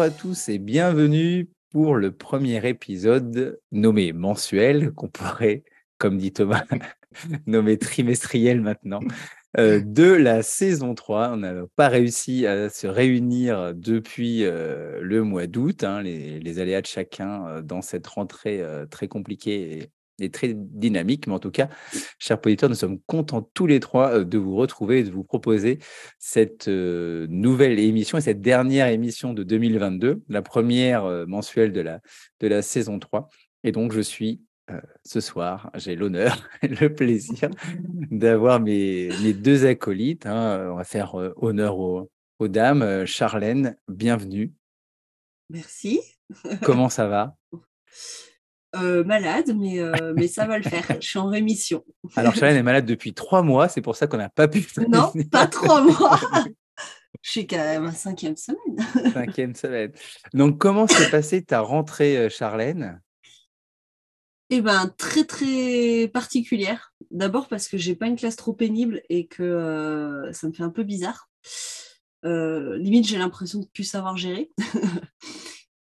À tous et bienvenue pour le premier épisode nommé mensuel, qu'on pourrait, comme dit Thomas, nommer trimestriel maintenant, euh, de la saison 3. On n'a pas réussi à se réunir depuis euh, le mois d'août, hein, les, aléas de chacun euh, dans cette rentrée très compliquée et, très dynamique. Mais en tout cas, chers auditeurs, nous sommes contents tous les trois de vous retrouver et de vous proposer cette nouvelle émission et cette dernière émission de 2022, la première mensuelle de la, de la saison 3. Et donc, je suis euh, ce soir, j'ai l'honneur et le plaisir d'avoir mes, mes, deux acolytes. Hein. On va faire euh, honneur aux, dames. Euh, Charlène, bienvenue. Merci. Comment ça va? malade, mais, mais ça va le faire. Je suis en rémission. Alors, Charlène est malade depuis trois mois, c'est pour ça qu'on n'a pas pu. Non, pas trois mois. Je suis quand même à cinquième semaine. cinquième semaine. Donc, comment s'est passée ta rentrée, Charlène? Eh ben, très très particulière. D'abord parce que j'ai pas une classe trop pénible et que euh, ça me fait un peu bizarre. Euh, limite, j'ai l'impression de plus savoir gérer.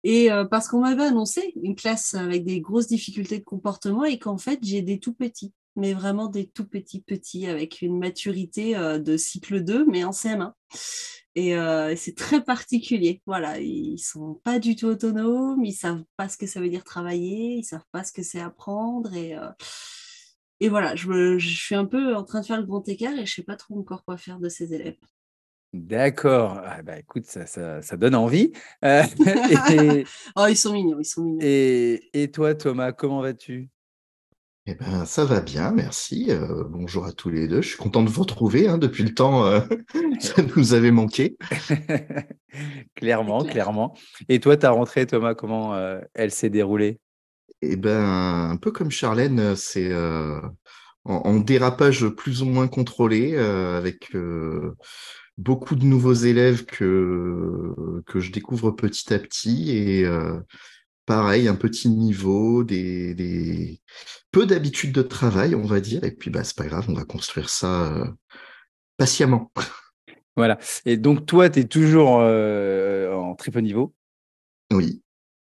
Et euh, parce qu'on m'avait annoncé une classe avec des grosses difficultés de comportement et qu'en fait, j'ai des tout petits, mais vraiment des tout petits petits avec une maturité de cycle 2, mais en CM1. Euh, et c'est très particulier. Voilà, ils sont pas du tout autonomes, ils savent pas ce que ça veut dire travailler, ils savent pas ce que c'est apprendre. Et, euh, voilà, je, je, suis un peu en train de faire le grand écart et je sais pas trop encore quoi faire de ces élèves. D'accord. Ah bah, écoute, ça, ça, ça donne envie. Euh, oh, ils sont mignons, ils sont mignons. Et, et toi, Thomas, comment vas-tu? Eh ben, ça va bien, merci. Euh, bonjour à tous les deux. Je suis content de vous retrouver. Hein, depuis le temps, euh, ça nous avait manqué. clairement, clairement. Et toi, ta rentrée, Thomas, comment euh, elle s'est déroulée? Eh ben, un peu comme Charlène, c'est en, dérapage plus ou moins contrôlé, avec beaucoup de nouveaux élèves que, que je découvre petit à petit et pareil, un petit niveau, des, peu d'habitudes de travail, on va dire, et puis bah, c'est pas grave, on va construire ça euh, patiemment. Voilà. Et donc, toi, tu es toujours euh, en triple niveau Oui.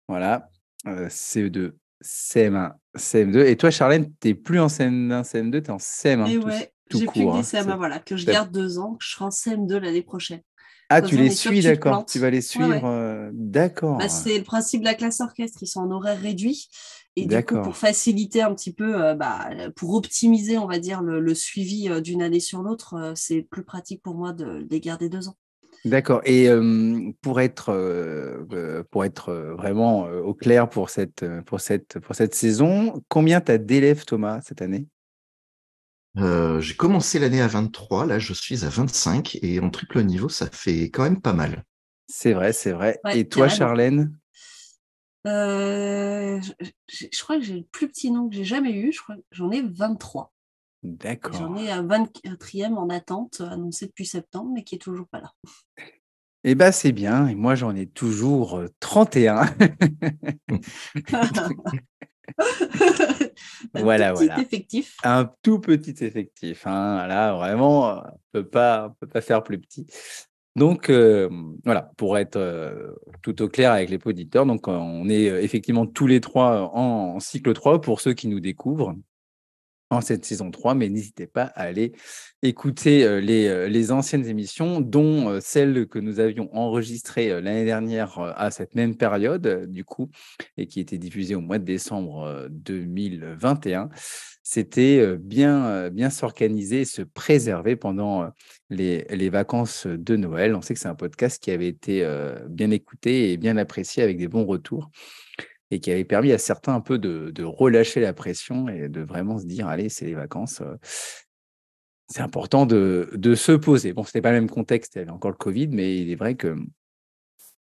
Voilà. Euh, CE2, CM1, CM2. Et toi, Charlène, tu n'es plus en CM1, CM2, tu es en CM1. Et ouais, j'ai plus que des CM1, hein, voilà, que je garde deux ans, que je serai en CM2 l'année prochaine. Ah, tu les suis, d'accord. Tu vas les suivre, euh, d'accord. Bah, c'est le principe de la classe orchestre. Ils sont en horaire réduit. Et du coup, pour faciliter un petit peu, euh, bah, pour optimiser, on va dire, le, suivi euh, d'une année sur l'autre, c'est plus pratique pour moi de, les garder deux ans. D'accord. Et pour être, pour être vraiment au clair pour cette, pour, cette, pour cette saison, combien tu as d'élèves, Thomas, cette année? Euh, j'ai commencé l'année à 23, là je suis à 25 et en triple niveau, ça fait quand même pas mal. C'est vrai, c'est vrai. et toi, Charlène? Euh, je, crois que j'ai le plus petit nom que j'ai jamais eu. Je crois j'en ai 23. D'accord. J'en ai un 24e en attente, annoncé depuis septembre, mais qui est toujours pas là. Eh bien, c'est bien. Et moi, j'en ai toujours 31. un voilà, petit effectif. Un tout petit effectif. Hein. Là, vraiment, on ne peut pas faire plus petit. Donc, euh, voilà, pour être euh, tout au clair avec les auditeurs, donc on est euh, effectivement tous les trois en, en cycle 3 pour ceux qui nous découvrent cette saison 3, mais n'hésitez pas à aller écouter les, les, anciennes émissions, dont celle que nous avions enregistrée l'année dernière à cette même période, du coup, et qui était diffusée au mois de décembre 2021. C'était bien, bien s'organiser se préserver pendant les, les, vacances de Noël. On sait que c'est un podcast qui avait été bien écouté et bien apprécié avec des bons retours et qui avait permis à certains un peu de, relâcher la pression et de vraiment se dire allez, c'est les vacances. Euh, c'est important de, se poser. Bon, ce n'était pas le même contexte, il y avait encore le Covid, mais il est vrai que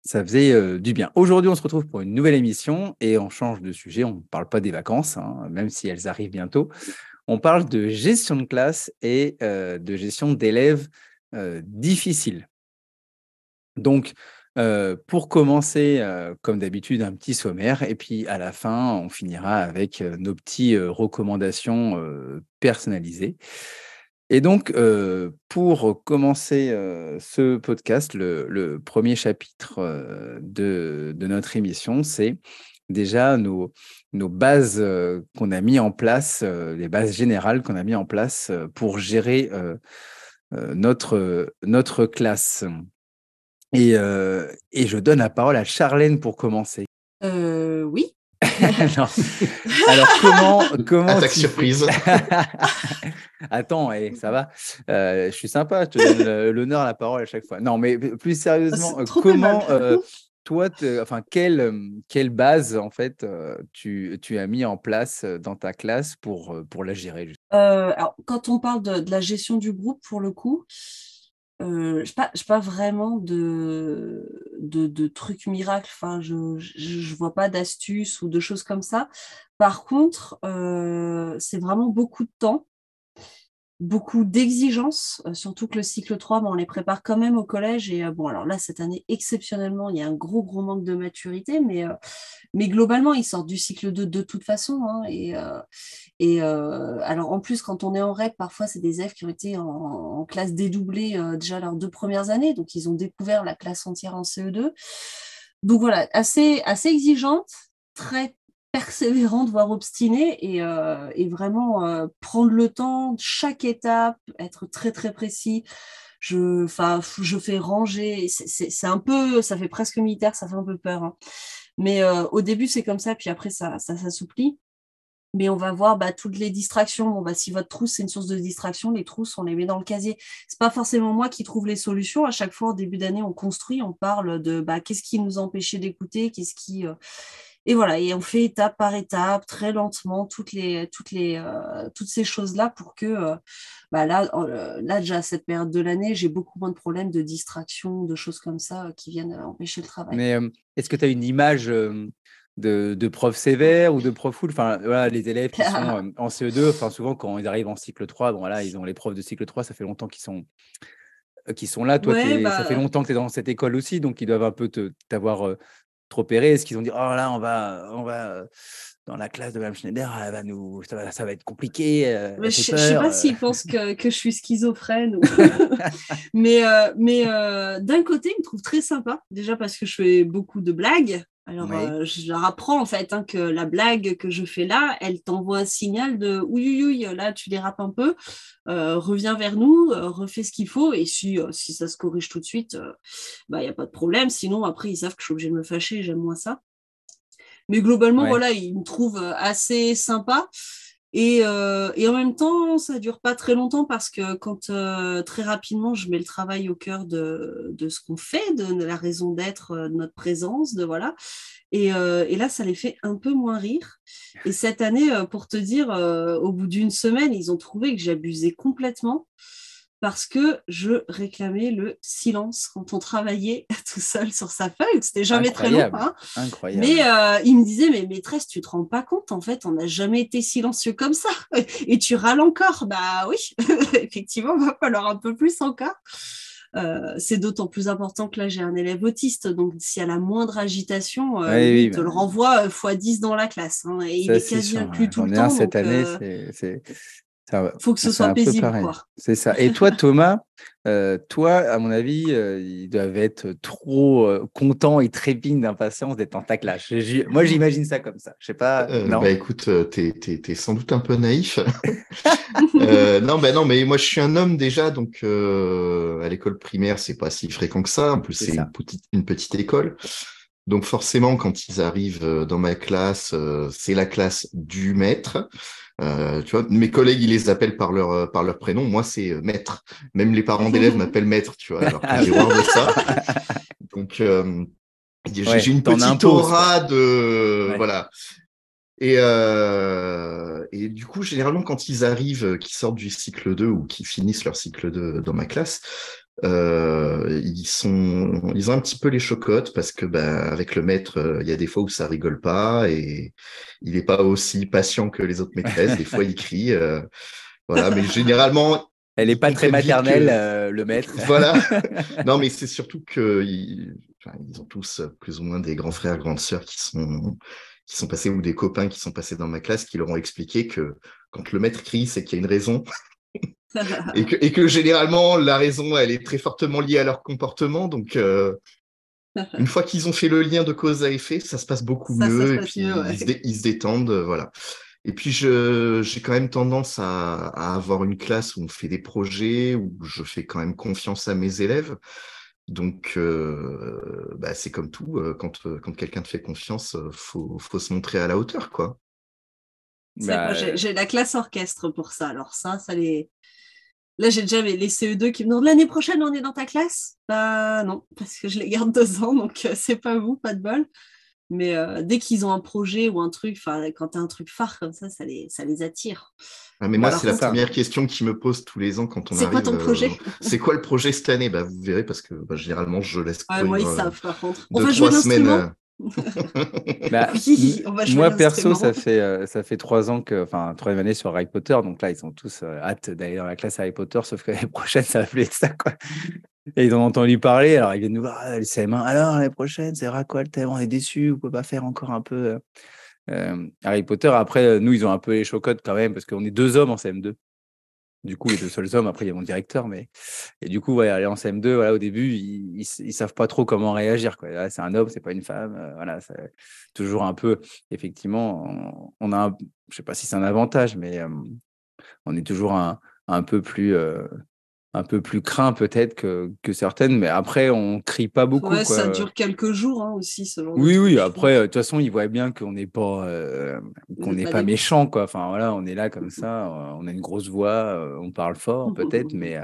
ça faisait euh, du bien. Aujourd'hui, on se retrouve pour une nouvelle émission et on change de sujet. On ne parle pas des vacances, hein, même si elles arrivent bientôt. On parle de gestion de classe et euh, de gestion d'élèves difficiles. Donc, pour commencer, comme d'habitude, un petit sommaire, et puis à la fin, on finira avec nos petites recommandations personnalisées. Et donc, pour commencer ce podcast, le, premier chapitre de, notre émission, c'est déjà nos, nos bases qu'on a mis en place, les bases générales qu'on a mis en place pour gérer notre, notre classe. Et, et je donne la parole à Charlène pour commencer. oui. Alors comment comment Attaque surprise. Attends, et eh, ça va. Euh, je suis sympa, je te donne l'honneur à la parole à chaque fois. Non, mais plus sérieusement, comment euh, toi, enfin quelle quelle base en fait euh, tu, tu, as mis en place dans ta classe pour pour la gérer alors, quand on parle de, de, la gestion du groupe, pour le coup, euh, je n'ai pas, vraiment de, de, trucs miracles, je ne vois pas d'astuces ou de choses comme ça. Par contre, euh, c'est vraiment beaucoup de temps beaucoup d'exigences, euh, surtout que le cycle 3, on les prépare quand même au collège. Et euh, bon, alors là, cette année, exceptionnellement, il y a un gros, gros manque de maturité, mais, euh, globalement, ils sortent du cycle 2 de toute façon. Hein, et alors, en plus, quand on est en REP, parfois, c'est des élèves qui ont été en, classe dédoublée déjà leurs deux premières années, donc ils ont découvert la classe entière en CE2. Donc voilà, assez, assez exigeante, très persévérante, voire obstinée, et, euh, vraiment euh, prendre le temps, chaque étape, être très très précis. Je, je fais ranger, c'est un peu, ça fait presque militaire, ça fait un peu peur. Hein. Mais euh, au début, c'est comme ça, puis après, ça, ça s'assouplit. Mais on va voir bah, toutes les distractions. Bon, bah, si votre trousse, c'est une source de distraction, les trousses, on les met dans le casier. C'est pas forcément moi qui trouve les solutions. À chaque fois, au début d'année, on construit, on parle de bah, qu'est-ce qui nous empêchait d'écouter, qu'est-ce qui et voilà, et on fait étape par étape, très lentement, toutes, les, toutes, les, euh, toutes ces choses-là pour que, euh, bah là, euh, là, déjà, cette période de l'année, j'ai beaucoup moins de problèmes de distraction, de choses comme ça qui viennent empêcher le travail. Mais est-ce que tu as une image de, de prof sévère ou de prof full Enfin, voilà, les élèves qui sont en CE2, enfin, souvent, quand ils arrivent en cycle 3, bon, voilà, ils ont les profs de cycle 3, ça fait longtemps qu'ils sont qui sont là. Toi, ça fait bah longtemps que tu es dans cette école aussi, donc ils doivent un peu t'avoir trop Est-ce qu'ils ont dit, oh là, on va, on va dans la classe de Mme Schneider, elle va nous, ça, va, ça va être compliqué. je ne sais pas s'ils pensent que, que, je suis schizophrène. mais euh, mais euh, d'un côté, ils me trouvent très sympa, déjà parce que je fais beaucoup de blagues. Alors, euh, je leur apprends en fait hein, que la blague que je fais là, elle t'envoie un signal de oui, oui, oui, là tu dérapes un peu, euh, reviens vers nous, euh, refais ce qu'il faut, et si, si ça se corrige tout de suite, bah, il n'y a pas de problème. Sinon, après, ils savent que je suis obligée de me fâcher, j'aime moins ça. Mais globalement, voilà, ils me trouvent assez sympa. Euh, et, en même temps, ça dure pas très longtemps parce que quand euh, très rapidement je mets le travail au cœur de, ce qu'on fait, de, la raison d'être, euh, de notre présence, de voilà. Et, et, là, ça les fait un peu moins rire. Et cette année, pour te dire, au bout d'une semaine, ils ont trouvé que j'abusais complètement parce que je réclamais le silence quand on travaillait tout seul sur sa feuille. C'était jamais très long. Hein. Incroyable. Mais euh, il me disait, mais maîtresse, tu te rends pas compte, en fait, on n'a jamais été silencieux comme ça. Et tu râles encore. Bah oui, effectivement, il va falloir un peu plus encore. Euh, c'est d'autant plus important que là j'ai un élève autiste, donc s'il y a la moindre agitation, euh, il te le bah renvoie x10 dans la classe. Hein, et il est quasi inclus tout le temps. Cette année, c'est il faut que ce soit paisible. C'est ça. Et toi, Thomas, euh, toi, à mon avis, euh, ils doivent être trop euh, contents et trépignent d'impatience d'être en ta classe. Moi, j'imagine ça comme ça. Je sais pas. non. Bah écoute, tu es, sans doute un peu naïf. non, bah non, mais moi, je suis un homme déjà, donc à l'école primaire, c'est pas si fréquent que ça. En plus, c'est une petite, une petite école. Donc forcément, quand ils arrivent dans ma classe, c'est la classe du maître. Euh, tu vois, mes collègues, ils les appellent par leur, euh, par leur prénom. Moi, c'est euh, maître. Même les parents d'élèves m'appellent maître, tu vois, alors que j'ai horreur de ça. Donc, euh, j'ai une petite aura de... Voilà. Et, euh, et du coup, généralement, quand ils arrivent, qui sortent du cycle 2 ou qui finissent leur cycle 2 dans ma classe, euh, ils sont, ils ont un petit peu les chocottes parce que ben, avec le maître, euh, il y a des fois où ça rigole pas et il n'est pas aussi patient que les autres maîtresses. des fois, il crie. Euh, voilà, mais généralement. Elle n'est pas très maternelle, le maître. Voilà. non, mais c'est surtout que ils, ils ont tous plus ou moins des grands frères, grandes sœurs qui sont qui sont passés ou des copains qui sont passés dans ma classe qui leur ont expliqué que quand le maître crie, c'est qu'il y a une raison et, que, et, que, généralement, la raison, elle est très fortement liée à leur comportement. Donc, euh, une fois qu'ils ont fait le lien de cause à effet, ça se passe beaucoup mieux. et puis, ils, se détendent. voilà. Et puis, j'ai quand même tendance à, à, avoir une classe où on fait des projets, où je fais quand même confiance à mes élèves. Donc, euh, bah, c'est comme tout, euh, quand, euh, quand quelqu'un te fait confiance, il faut, faut, se montrer à la hauteur, quoi. Bah, j'ai la classe orchestre pour ça. Alors ça, ça les... Là, j'ai déjà les CE2 qui me demandent l'année prochaine, on est dans ta classe? Bah non, parce que je les garde deux ans, donc c'est pas vous, pas de bol. Mais dès qu'ils ont un projet ou un truc, quand tu as un truc phare comme ça, ça les, ça les attire. Ah, mais moi, c'est la première question qui me pose tous les ans quand on arrive. C'est quoi ton projet? C'est quoi le projet cette année? Bah, Vous verrez, parce que bah, généralement, je laisse. Ouais, moi, ils savent, par contre. On va jouer semaines. bah, oui, moi perso, ça fait ça fait trois ans que, enfin troisième année sur Harry Potter, donc là ils sont tous hâte d'aller dans la classe Harry Potter, sauf que l'année prochaine ça va plus être ça quoi. Et ils ont entendu parler, alors ils viennent nous voir, ah, le CM1, alors l'année prochaine, c'est quoi le thème On est déçus, on peut pas faire encore un peu euh, Harry Potter. Après, nous, ils ont un peu les chocottes quand même, parce qu'on est deux hommes en CM2. Du coup, les deux seuls hommes, après, il y a mon directeur. Mais... Et du coup, ouais, aller en CM2, voilà, au début, ils, ils, savent pas trop comment réagir. C'est un homme, c'est pas une femme. Euh, voilà, c'est toujours un peu, effectivement, on, a, un, je sais pas si c'est un avantage, mais euh, on est toujours un, un peu plus un peu plus craint peut-être que, que, certaines, mais après, on crie pas beaucoup. Ouais, ça dure quelques jours hein, aussi, genre Oui, oui, après, de toute façon, ils voient bien qu'on n'est pas, euh, qu'on n'est pas, méchant, quoi. Enfin, voilà, on est là comme ça, euh, on a une grosse voix, euh, on parle fort peut-être, mais,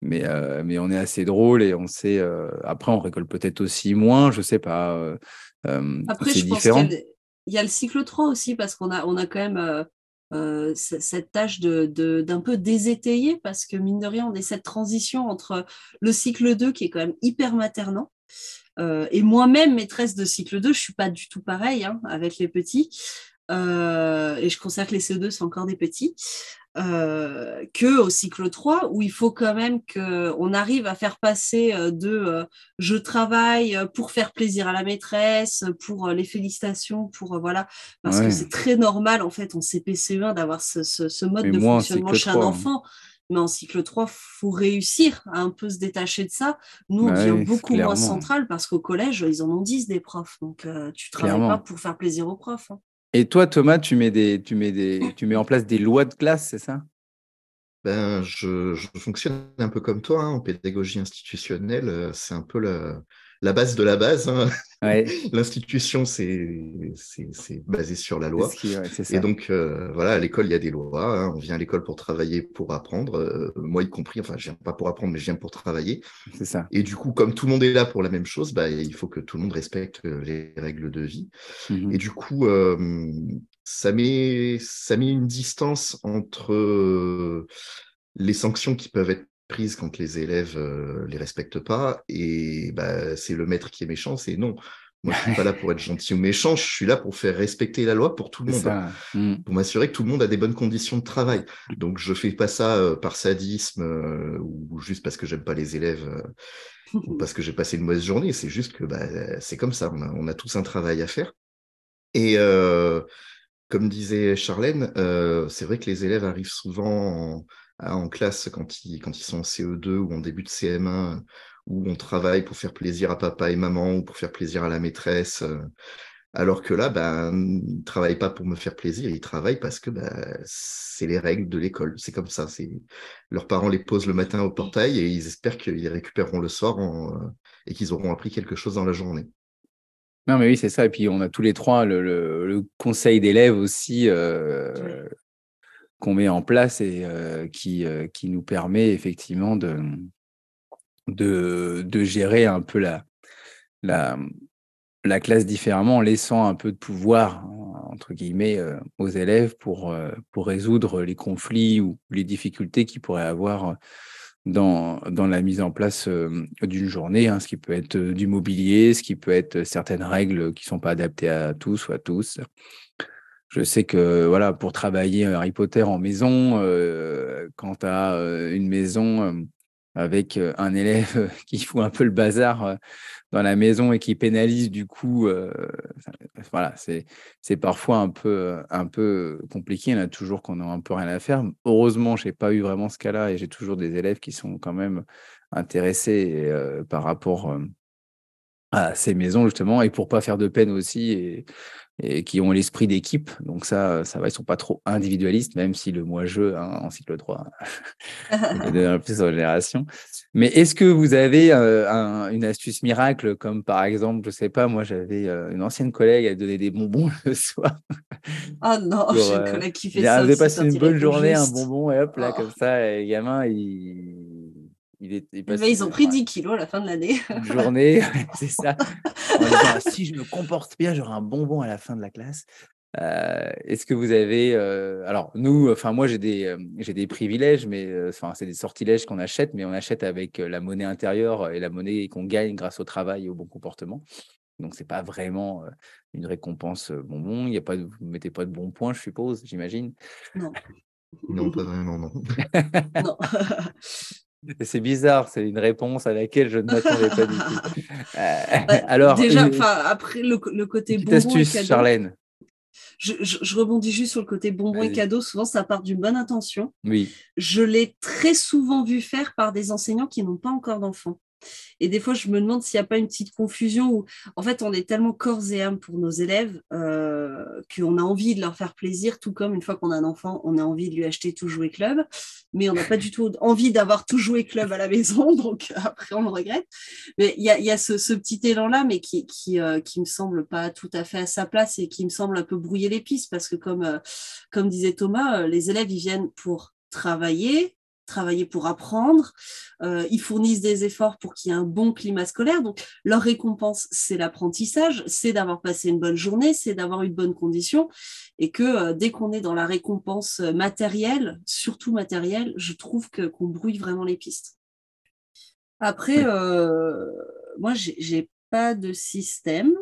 mais, mais on est assez drôle et on sait. après, on récolte peut-être aussi moins, je sais pas. après, je différent. pense qu'il y, a le cycle 3 aussi, parce qu'on a, on a quand même euh, cette tâche d'un peu désétayer parce que mine de rien, on est cette transition entre le cycle 2 qui est quand même hyper maternant. Euh, et moi-même, maîtresse de cycle 2, je suis pas du tout pareil hein, avec les petits. Euh, et je considère que les CE2 sont encore des petits. Euh, que au cycle 3 où il faut quand même qu'on arrive à faire passer euh, de euh, je travaille pour faire plaisir à la maîtresse, pour les félicitations, pour voilà, parce que c'est très normal en fait en CPCE1 d'avoir ce, ce, mode de fonctionnement chez un hein. enfant. Mais en cycle 3, faut réussir à un peu se détacher de ça. Nous, on devient beaucoup moins central parce qu'au collège, ils en ont 10 des profs. Donc, tu travailles pas pour faire plaisir aux profs. Hein. Et toi, Thomas, tu mets, des, tu, mets des, tu mets en place des lois de classe, c'est ça? Ben, je, fonctionne un peu comme toi, hein, en pédagogie institutionnelle, euh, c'est un peu la, la base de la base. Hein. L'institution, c'est basé sur la loi. et donc, euh, voilà, à l'école, il y a des lois. Hein. On vient à l'école pour travailler, pour apprendre. Euh, moi y compris, enfin, je viens pas pour apprendre, mais je viens pour travailler. C'est ça. Et du coup, comme tout le monde est là pour la même chose, bah, il faut que tout le monde respecte euh, les règles de vie. Mmh et du coup, ça, met, ça met une distance entre les sanctions qui peuvent être prise quand les élèves euh, les respectent pas et bah, c'est le maître qui est méchant, c'est non. Moi, je suis pas là pour être gentil ou méchant, je suis là pour faire respecter la loi pour tout le monde, mmh. pour m'assurer que tout le monde a des bonnes conditions de travail. Donc, je fais pas ça euh, par sadisme euh, ou juste parce que j'aime pas les élèves ou parce que j'ai passé une mauvaise journée. C'est juste que bah, c'est comme ça, on a, on a, tous un travail à faire. Et comme disait Charlène, c'est vrai que les élèves arrivent souvent en, en classe quand ils, quand ils sont en CE2 ou en début de CM1, où on travaille pour faire plaisir à papa et maman ou pour faire plaisir à la maîtresse. Euh, alors que là, ben, ils ne travaillent pas pour me faire plaisir, ils travaillent parce que ben, c'est les règles de l'école. C'est comme ça. Leurs parents les posent le matin au portail et ils espèrent qu'ils les récupéreront le soir et qu'ils auront appris quelque chose dans la journée. Non, mais oui, c'est ça. Et puis, on a tous les trois le, conseil d'élèves aussi, euh, qu'on met en place et euh, qui, euh, qui nous permet effectivement de, gérer un peu la, la, la classe différemment en laissant un peu de pouvoir, euh, aux élèves pour, résoudre les conflits ou les difficultés qu'ils pourraient avoir dans, dans la mise en place d'une journée, hein, ce qui peut être du mobilier, ce qui peut être certaines règles qui ne sont pas adaptées à tous ou à tous. Je sais que voilà, pour travailler Harry Potter en maison, euh, quand tu as une maison euh, avec un élève qui fout un peu le bazar dans la maison et qui pénalise du coup, voilà, c'est parfois un peu, un peu compliqué. En a toujours qu'on a un peu rien à faire. Heureusement, je n'ai pas eu vraiment ce cas-là et j'ai toujours des élèves qui sont quand même intéressés par rapport à ces maisons, justement, et pour pas faire de peine aussi. Et qui ont l'esprit d'équipe. Donc ça, ça va, ils sont pas trop individualistes, même si le moi-je hein, en cycle 3 est plus en génération. Mais est-ce que vous avez euh, une astuce miracle, comme par exemple, je sais pas, moi j'avais euh, une ancienne collègue, elle donnait des bonbons le soir. Ah non, j'ai une euh, collègue qui fait ça. Elle avait passé une bonne journée, un bonbon, et hop, là, comme oh. ça, et les gamins, ils eh ben, ils ont pris 10 kilos à la fin de l'année. Une journée, c'est ça. si je me comporte bien, j'aurai un bonbon à la fin de la classe. Euh, est-ce que vous avez. Euh, alors, nous, enfin, moi, j'ai des, euh, j'ai des privilèges, mais enfin, c'est des sortilèges qu'on achète, mais on achète avec la monnaie intérieure et la monnaie qu'on gagne grâce au travail et au bon comportement. Donc, c'est pas vraiment une récompense bonbon. Il y a pas, vous ne mettez pas de bons points, je suppose, j'imagine. Non. Non, pas vraiment, non. non. C'est bizarre, c'est une réponse à laquelle je ne m'attendais pas du tout. Euh, alors, déjà, après le, côté bonbon astuce, et cadeau, Charlène. Je, rebondis juste sur le côté bonbon et cadeau. Souvent, ça part d'une bonne intention. Oui. Je l'ai très souvent vu faire par des enseignants qui n'ont pas encore d'enfants. Et des fois, je me demande s'il n'y a pas une petite confusion où, en fait, on est tellement corps et âme pour nos élèves euh, qu'on a envie de leur faire plaisir, tout comme une fois qu'on a un enfant, on a envie de lui acheter tout jouet club, mais on n'a pas du tout envie d'avoir tout jouet club à la maison, donc après, on le regrette. Mais il y a, ce, petit élan-là, mais qui, qui, euh, qui me semble pas tout à fait à sa place et qui me semble un peu brouiller les pistes, parce que comme, euh, comme disait Thomas, les élèves, ils viennent pour travailler, travailler pour apprendre, euh, ils fournissent des efforts pour qu'il y ait un bon climat scolaire. Donc, leur récompense, c'est l'apprentissage, c'est d'avoir passé une bonne journée, c'est d'avoir une bonne condition. Et que euh, dès qu'on est dans la récompense matérielle, surtout matérielle, je trouve que qu'on brouille vraiment les pistes. Après, euh, moi, j'ai pas de système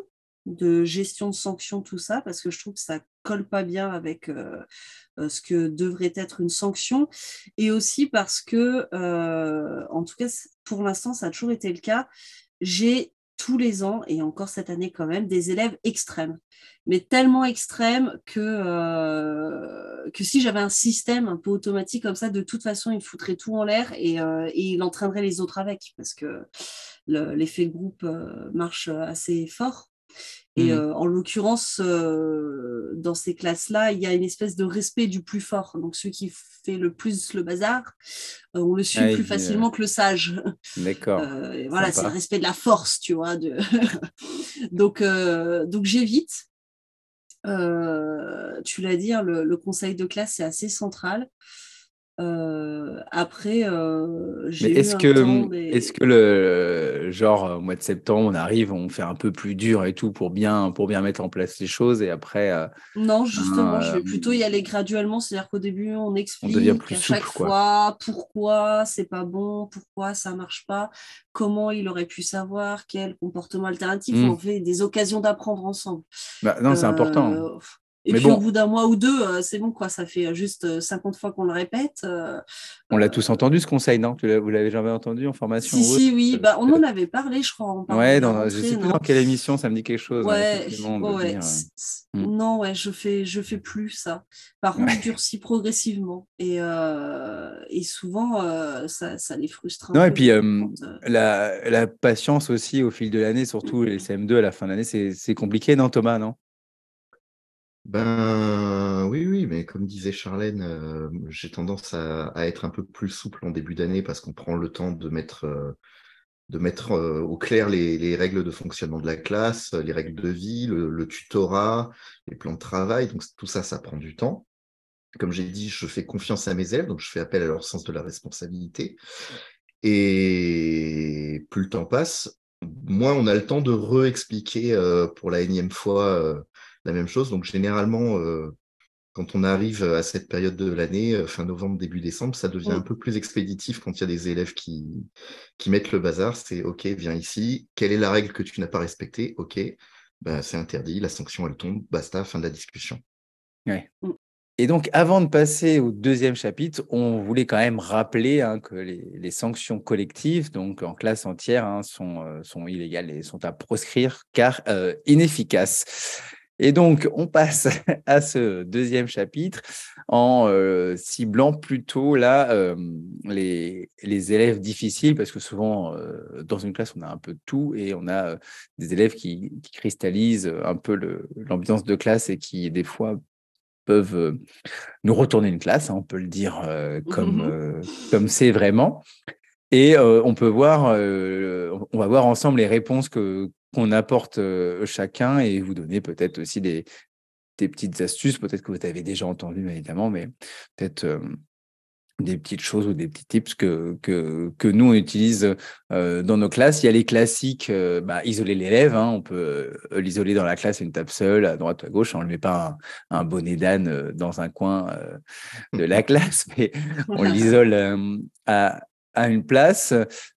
de gestion de sanctions, tout ça, parce que je trouve que ça colle pas bien avec euh, euh, ce que devrait être une sanction, et aussi parce que, euh, en tout cas, pour l'instant, ça a toujours été le cas, j'ai tous les ans, et encore cette année quand même, des élèves extrêmes, mais tellement extrêmes que, que si j'avais un système un peu automatique comme ça, de toute façon, il foutrait tout en l'air et, et il entraînerait les autres avec, parce que l'effet groupe marche assez fort. Et mmh. euh, en l'occurrence, euh, dans ces classes-là, il y a une espèce de respect du plus fort. Donc, celui qui fait le plus le bazar, euh, on le suit ah, plus facilement que le sage. D'accord. voilà, c'est le respect de la force, tu vois. De... donc, donc j'évite. tu l'as dit, hein, le, conseil de classe, c'est assez central. Euh, après, euh, j'ai est-ce que, est-ce que le genre au mois de septembre, on arrive, on fait un peu plus dur et tout pour bien, pour bien mettre en place les choses et après. Euh, non, justement, je vais plutôt y aller graduellement. C'est-à-dire qu'au début, on explique à chaque fois pourquoi c'est pas bon, pourquoi ça marche pas, comment il aurait pu savoir, quel comportement alternatif. Mmh. On fait des occasions d'apprendre ensemble. Bah, non, c'est important. Et puis au bout d'un mois ou deux, euh, c'est bon, quoi. Ça fait juste 50 euh, fois qu'on le répète. Euh, on l'a tous entendu ce conseil, non? Vous l'avez jamais entendu en formation Si, si, oui. Bah, on en avait parlé, je crois. En ouais, dans, je sais plus dans quelle émission, ça me dit quelque chose. Hein, ouais, ouais. Hmm. Non, ouais, je fais, je fais plus ça. Par contre, je durcis progressivement. Et, et souvent, ça, ça, les frustre. Non, et puis la, la, patience aussi au fil de l'année, surtout les CM2 à la fin de l'année, c'est compliqué, non, Thomas, non? Ben oui, oui, mais comme disait Charlène, euh, j'ai tendance à, être un peu plus souple en début d'année parce qu'on prend le temps de mettre, euh, euh, au clair les, règles de fonctionnement de la classe, les règles de vie, le, tutorat, les plans de travail. Donc tout ça, ça prend du temps. Comme j'ai dit, je fais confiance à mes élèves, donc je fais appel à leur sens de la responsabilité. Et plus le temps passe, moins on a le temps de re-expliquer pour la énième fois la même chose. Donc généralement, euh, quand on arrive à cette période de l'année, euh, fin novembre, début décembre, ça devient un peu plus expéditif quand il y a des élèves qui, qui mettent le bazar. C'est OK, viens ici. Quelle est la règle que tu n'as pas respectée? OK, ben, c'est interdit, la sanction elle tombe, basta, fin de la discussion. Ouais. Mm. Et donc, avant de passer au deuxième chapitre, on voulait quand même rappeler hein, que les, sanctions collectives, donc en classe entière, hein, sont, euh, sont illégales et sont à proscrire car inefficaces. Et donc, on passe à ce deuxième chapitre en euh, ciblant plutôt là euh, les, les, élèves difficiles, parce que souvent, euh, dans une classe, on a un peu de tout et on a des élèves qui, qui cristallisent un peu l'ambiance de classe et qui, des fois, peuvent nous retourner une classe, hein, on peut le dire comme comme c'est vraiment. Et on peut voir, on va voir ensemble les réponses que qu'on apporte chacun et vous donner peut-être aussi des, des petites astuces, peut-être que vous avez déjà entendu évidemment, mais peut-être des petites choses ou des petits tips que, que, que nous on utilise dans nos classes. Il y a les classiques, bah, isoler l'élève, hein. on peut l'isoler dans la classe, une table seule, à droite ou à gauche, on ne met pas un, bonnet d'âne dans un coin de la classe, mais on l'isole à, à une place.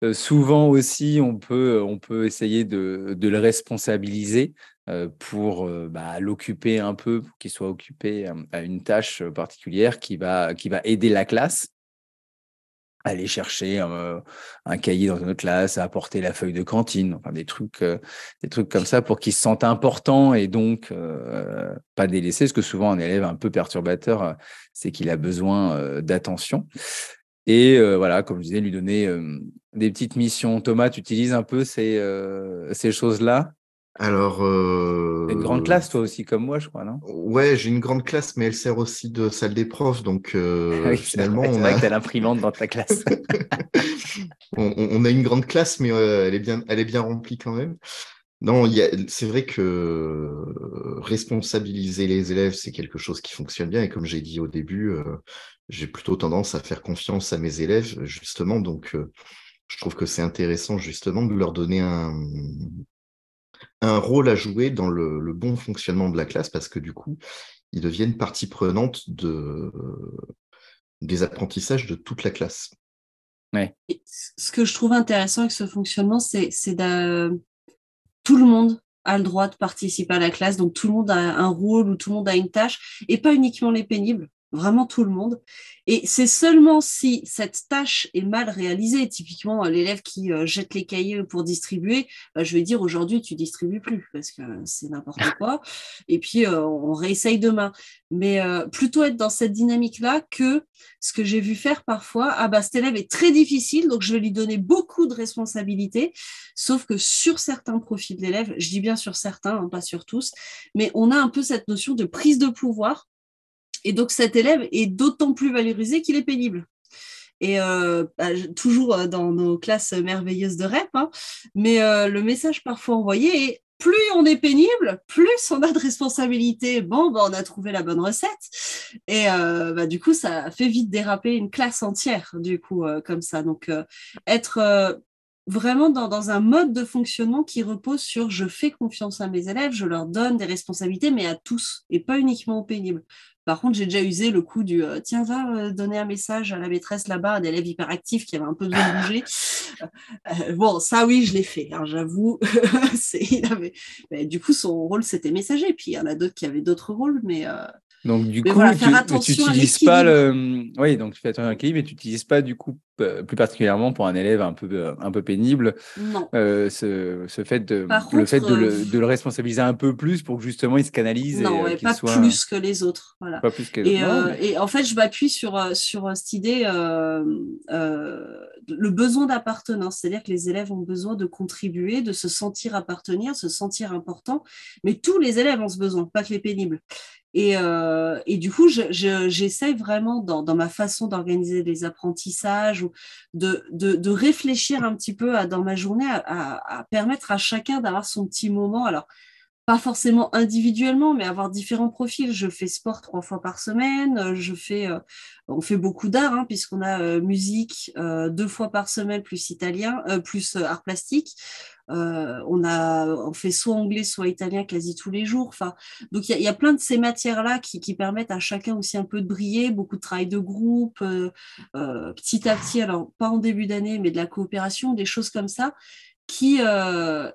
Euh, souvent aussi, on peut, on peut essayer de, de le responsabiliser euh, pour euh, bah, l'occuper un peu, pour qu'il soit occupé à une tâche particulière qui va, qui va aider la classe aller chercher un, cahier dans une autre classe, à apporter la feuille de cantine, enfin des trucs, des trucs comme ça pour qu'il se sente important et donc pas délaissé. Parce que souvent un élève un peu perturbateur, c'est qu'il a besoin d'attention. Et euh, voilà, comme je disais, lui donner euh, des petites missions. Thomas, tu utilises un peu ces, euh, ces choses-là? Alors, euh... une grande classe, toi aussi, comme moi, je crois, non? Ouais, j'ai une grande classe, mais elle sert aussi de salle des profs, donc euh, finalement, on a que l'imprimante dans ta classe. on, on, a une grande classe, mais elle est bien, elle est bien remplie quand même. Non, c'est vrai que responsabiliser les élèves, c'est quelque chose qui fonctionne bien. Et comme j'ai dit au début, j'ai plutôt tendance à faire confiance à mes élèves, justement. Donc, euh, je trouve que c'est intéressant, justement, de leur donner un, un rôle à jouer dans le, bon fonctionnement de la classe, parce que du coup, ils deviennent partie prenante de, des apprentissages de toute la classe. Ouais. ce que je trouve intéressant avec ce fonctionnement, c'est que tout le monde a le droit de participer à la classe, donc tout le monde a un rôle ou tout le monde a une tâche, et pas uniquement les pénibles vraiment tout le monde. Et c'est seulement si cette tâche est mal réalisée, typiquement l'élève qui euh, jette les cahiers pour distribuer, bah, je vais dire aujourd'hui tu distribues plus parce que c'est n'importe quoi. Et puis euh, on réessaye demain. Mais euh, plutôt être dans cette dynamique-là que ce que j'ai vu faire parfois, ah bah cet élève est très difficile, donc je vais lui donner beaucoup de responsabilités. Sauf que sur certains profils d'élèves, je dis bien sur certains, hein, pas sur tous, mais on a un peu cette notion de prise de pouvoir et donc cet élève est d'autant plus valorisé qu'il est pénible. Et euh, bah, toujours euh, dans nos classes merveilleuses de REP, hein, mais euh, le message parfois envoyé est plus on est pénible, plus on a de responsabilités. Bon, bah, on a trouvé la bonne recette. Et bah, du coup, ça fait vite déraper une classe entière, du coup, comme ça. Donc, être vraiment dans, dans, un mode de fonctionnement qui repose sur je fais confiance à mes élèves, je leur donne des responsabilités, mais à tous, et pas uniquement aux pénibles. Par contre, j'ai déjà usé le coup du euh, tiens, va euh, donner un message à la maîtresse là-bas, un élève hyperactif qui avait un peu besoin de bouger. Euh, bon, ça oui, je l'ai fait, hein, j'avoue. du coup, son rôle, c'était messager. Puis il y en a d'autres qui avaient d'autres rôles, mais donc, du coup, tu n'utilises pas le. Oui, donc tu fais attention à l'équilibre, mais tu n'utilises pas, du coup, plus particulièrement pour un élève un peu, un peu pénible, euh, ce, ce, fait de, le fait de le, euh, de le, responsabiliser un peu plus pour que justement il se canalise. Non, et, pas plus que les autres. Voilà. Pas plus que et, euh, et en fait, je m'appuie sur, sur cette idée, le besoin d'appartenance. C'est-à-dire que les élèves ont besoin de contribuer, de se sentir appartenir, se sentir important. Mais tous les élèves ont ce besoin, pas que les pénibles. Et, euh, et, du coup, j'essaie vraiment dans, ma façon d'organiser les apprentissages ou de, réfléchir un petit peu dans ma journée à, permettre à chacun d'avoir son petit moment. Alors, pas forcément individuellement, mais avoir différents profils. Je fais sport trois fois par semaine. Je fais, euh, on fait beaucoup d'art hein, puisqu'on a euh, musique deux fois par semaine plus italien, plus art plastique. Euh, on, a, on fait soit anglais, soit italien quasi tous les jours. Enfin, donc il y, a plein de ces matières-là qui, permettent à chacun aussi un peu de briller, beaucoup de travail de groupe, euh, euh, petit à petit, alors pas en début d'année, mais de la coopération, des choses comme ça. Qui,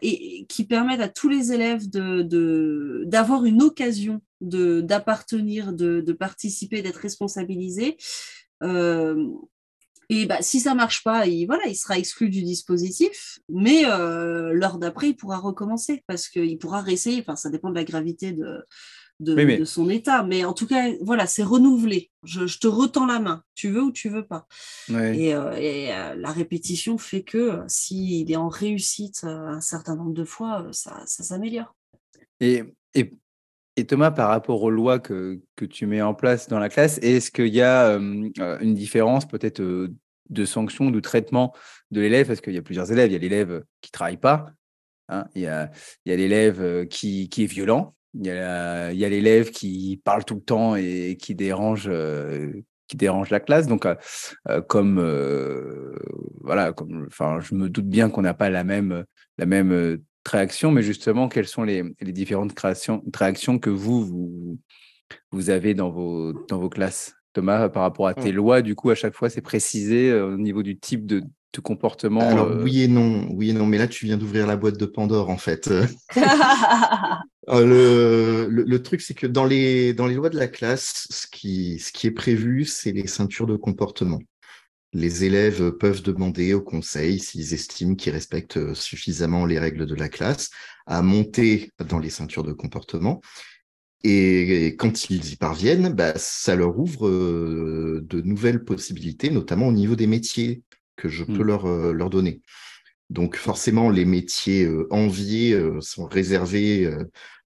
et, qui permettent à tous les élèves de, d'avoir une occasion d'appartenir, de, de participer, d'être responsabilisés Et bah, si ça marche pas, il, voilà, il sera exclu du dispositif, mais euh, l'heure d'après, il pourra recommencer parce qu'il pourra réessayer. Enfin, ça dépend de la gravité de, de, son état. Mais en tout cas, voilà, c'est renouvelé. Je, te retends la main. Tu veux ou tu veux pas. Et, euh, euh, la répétition fait que s'il est en réussite un certain nombre de fois, ça, ça s'améliore. Et, et, Thomas, par rapport aux lois que, que, tu mets en place dans la classe, est-ce qu'il y a une différence peut-être de sanction, de traitement de l'élève? Parce qu'il y a plusieurs élèves. Il y a l'élève qui ne travaille pas. Hein, il y a, l'élève qui, qui, est violent, il y a, l'élève qui parle tout le temps et qui dérange, euh, qui dérange la classe. Donc, euh, euh, comme voilà, comme, enfin, je me doute bien qu'on n'a pas la même, la même mais justement, quelles sont les, les différentes créations, réactions que vous, vous, vous avez dans vos, dans vos classes Thomas, par rapport à tes mmh. lois, du coup, à chaque fois, c'est précisé au niveau du type de, de comportement Alors oui et non, oui et non, mais là tu viens d'ouvrir la boîte de Pandore en fait. Euh, le, truc c'est que dans les, dans les lois de la classe, ce qui, ce qui est prévu, c'est les ceintures de comportement. Les élèves peuvent demander au conseil, s'ils estiment qu'ils respectent suffisamment les règles de la classe, à monter dans les ceintures de comportement. Et quand ils y parviennent, bah, ça leur ouvre euh, de nouvelles possibilités, notamment au niveau des métiers que je peux mmh. leur, euh, leur donner. Donc forcément, les métiers euh, enviés euh, sont réservés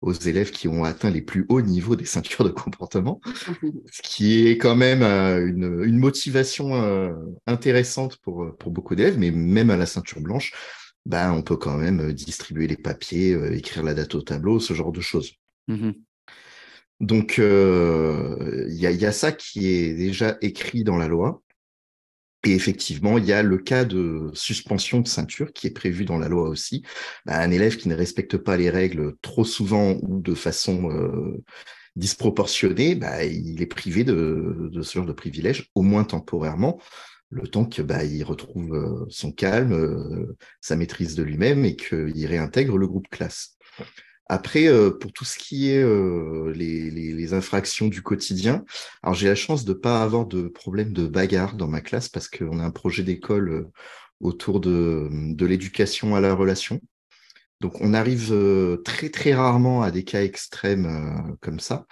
aux élèves qui ont atteint les plus hauts niveaux des ceintures de comportement, ce qui est quand même une, une, motivation intéressante pour, pour beaucoup d'élèves, mais même à la ceinture blanche, ben, on peut quand même distribuer les papiers, écrire la date au tableau, ce genre de choses. Mmh Donc, il y, y, a ça qui est déjà écrit dans la loi. Et effectivement, il y a le cas de suspension de ceinture qui est prévu dans la loi aussi. Bah, un élève qui ne respecte pas les règles trop souvent ou de façon euh, disproportionnée, bah, il est privé de, ce genre de privilège, au moins temporairement, le temps qu'il bah, retrouve euh, son calme, euh, sa maîtrise de lui-même et qu'il réintègre le groupe classe. Après, euh, pour tout ce qui est euh, les, infractions du quotidien, alors j'ai la chance de ne pas avoir de problème de bagarre dans ma classe parce qu'on a un projet d'école euh, autour de, l'éducation à la relation. Donc on arrive très très rarement à des cas extrêmes comme ça.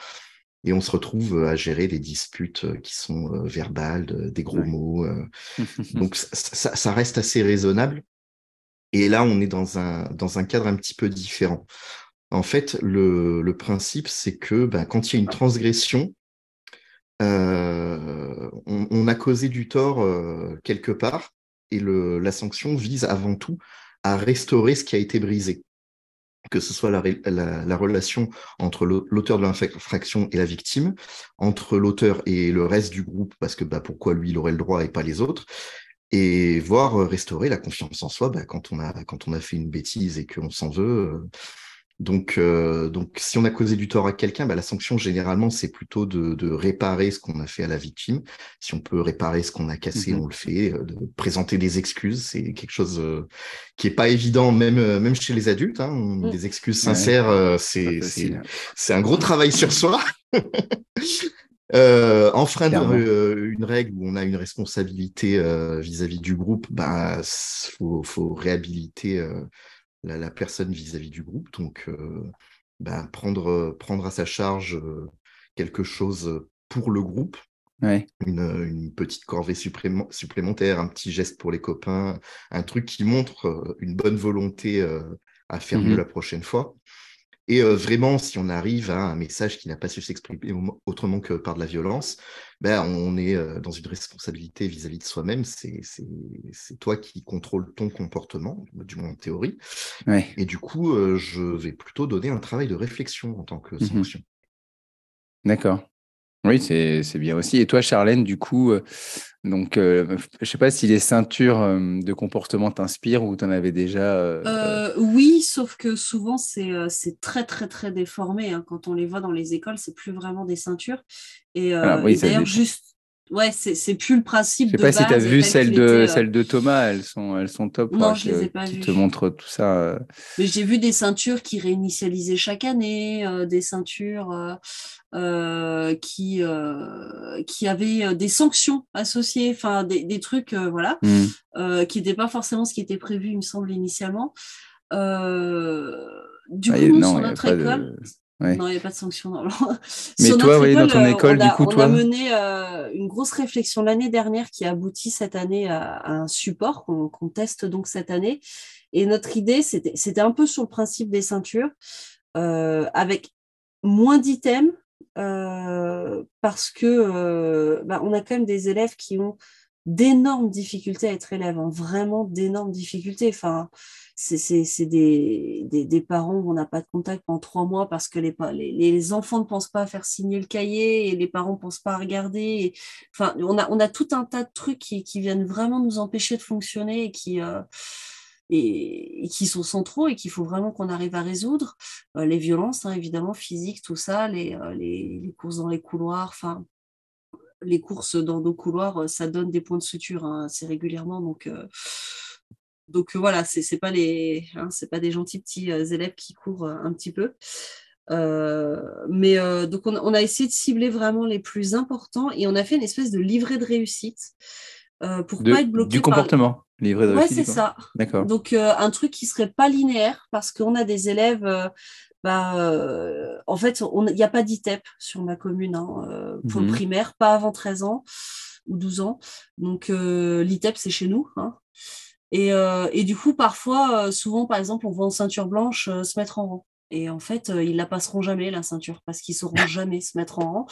Et on se retrouve à gérer des disputes qui sont verbales, des gros mots. donc ça, reste assez raisonnable. Et là, on est dans un, dans un cadre un petit peu différent. En fait, le, principe, c'est que ben, quand il y a une transgression, euh, on, a causé du tort euh, quelque part et la sanction vise avant tout à restaurer ce qui a été brisé. Que ce soit la, relation entre l'auteur de l'infraction et la victime, entre l'auteur et le reste du groupe, parce que bah, pourquoi lui il aurait le droit et pas les autres, et voir restaurer la confiance en soi bah, quand, on a, quand on a fait une bêtise et qu'on s'en veut. Euh, donc, euh, donc, si on a causé du tort à quelqu'un, bah, la sanction généralement c'est plutôt de, réparer ce qu'on a fait à la victime. Si on peut réparer ce qu'on a cassé, mmh on le fait. Euh, de présenter des excuses, c'est quelque chose euh, qui est pas évident, même même chez les adultes. Hein. Mmh. Des excuses sincères, c'est c'est un gros travail sur soi. Euh, enfreindre une règle où on a une responsabilité vis-à-vis du groupe, bah faut, faut réhabiliter la, personne vis-à-vis du groupe. Donc, euh, ben, prendre, prendre à sa charge euh, quelque chose pour le groupe, une, petite corvée supplémentaire, un petit geste pour les copains, un truc qui montre euh, une bonne volonté à faire mieux mmh la prochaine fois. Et vraiment, si on arrive à un message qui n'a pas su s'exprimer autrement que par de la violence, ben, on est dans une responsabilité vis-à-vis de soi-même. C'est toi qui contrôles ton comportement, du moins en théorie. Et du coup, je vais plutôt donner un travail de réflexion en tant que mmh sanction. D'accord. Oui, c'est bien aussi. Et toi, Charlène, du coup, euh, donc, euh, je ne sais pas si les ceintures euh, de comportement t'inspirent ou tu en avais déjà. oui, sauf que souvent, c'est très, très, très déformé. Hein. Quand on les voit dans les écoles, c'est plus vraiment des ceintures. Et, d'ailleurs, juste, ouais, c'est plus le principe. Je sais pas si tu as vu celle de, celle de Thomas, elles sont, elles sont top. Non, je les ai pas vues. te montre tout ça. Mais j'ai vu des ceintures qui réinitialisaient chaque année, des ceintures qui, qui avaient des sanctions associées, enfin des, des, trucs, voilà, mmh. qui n'étaient pas forcément ce qui était prévu, il me semble, initialement. du ah, coup, non, sur notre école. Non, il n'y a pas de sanction. Mais toi, oui, dans ton école, du coup, on a mené euh, une grosse réflexion l'année dernière qui aboutit cette année à, un support qu'on teste donc cette année. Et notre idée, c'était un peu sur le principe des ceintures, euh, avec moins d'items, euh, parce que bah, on a quand même des élèves qui ont d'énormes difficultés à être élèves, hein, vraiment d'énormes difficultés. Enfin, c'est des, des, des, parents où on n'a pas de contact pendant trois mois parce que les, les, les, enfants ne pensent pas à faire signer le cahier et les parents ne pensent pas à regarder. enfin, on a, on a tout un tas de trucs qui, qui viennent vraiment nous empêcher de fonctionner et qui, euh, et, qui sont centraux et qu'il faut vraiment qu'on arrive à résoudre. Euh, les violences, hein, évidemment, physiques, tout ça, les, euh, les, les courses dans les couloirs, enfin, les courses dans nos couloirs, ça donne des points de suture hein, assez régulièrement. Donc, donc voilà, c'est n'est pas les, hein, pas des gentils petits euh, élèves qui courent euh, un petit peu. Euh, mais donc on, a essayé de cibler vraiment les plus importants et on a fait une espèce de livret de réussite pour ne pas être bloqué du comportement. Livret de ouais, c'est ça. D'accord. Donc un truc qui serait pas linéaire parce qu'on a des élèves. bah, en fait, il n'y a pas d'ITEP sur ma commune hein, pour le mmh primaire, pas avant 13 ans ou 12 ans. Donc l'ITEP, c'est chez nous. Hein. Et, euh, et, du coup, parfois, euh, souvent, par exemple, on voit en ceinture blanche euh, se mettre en rang. Et en fait, ils la passeront jamais, la ceinture, parce qu'ils sauront jamais se mettre en rang.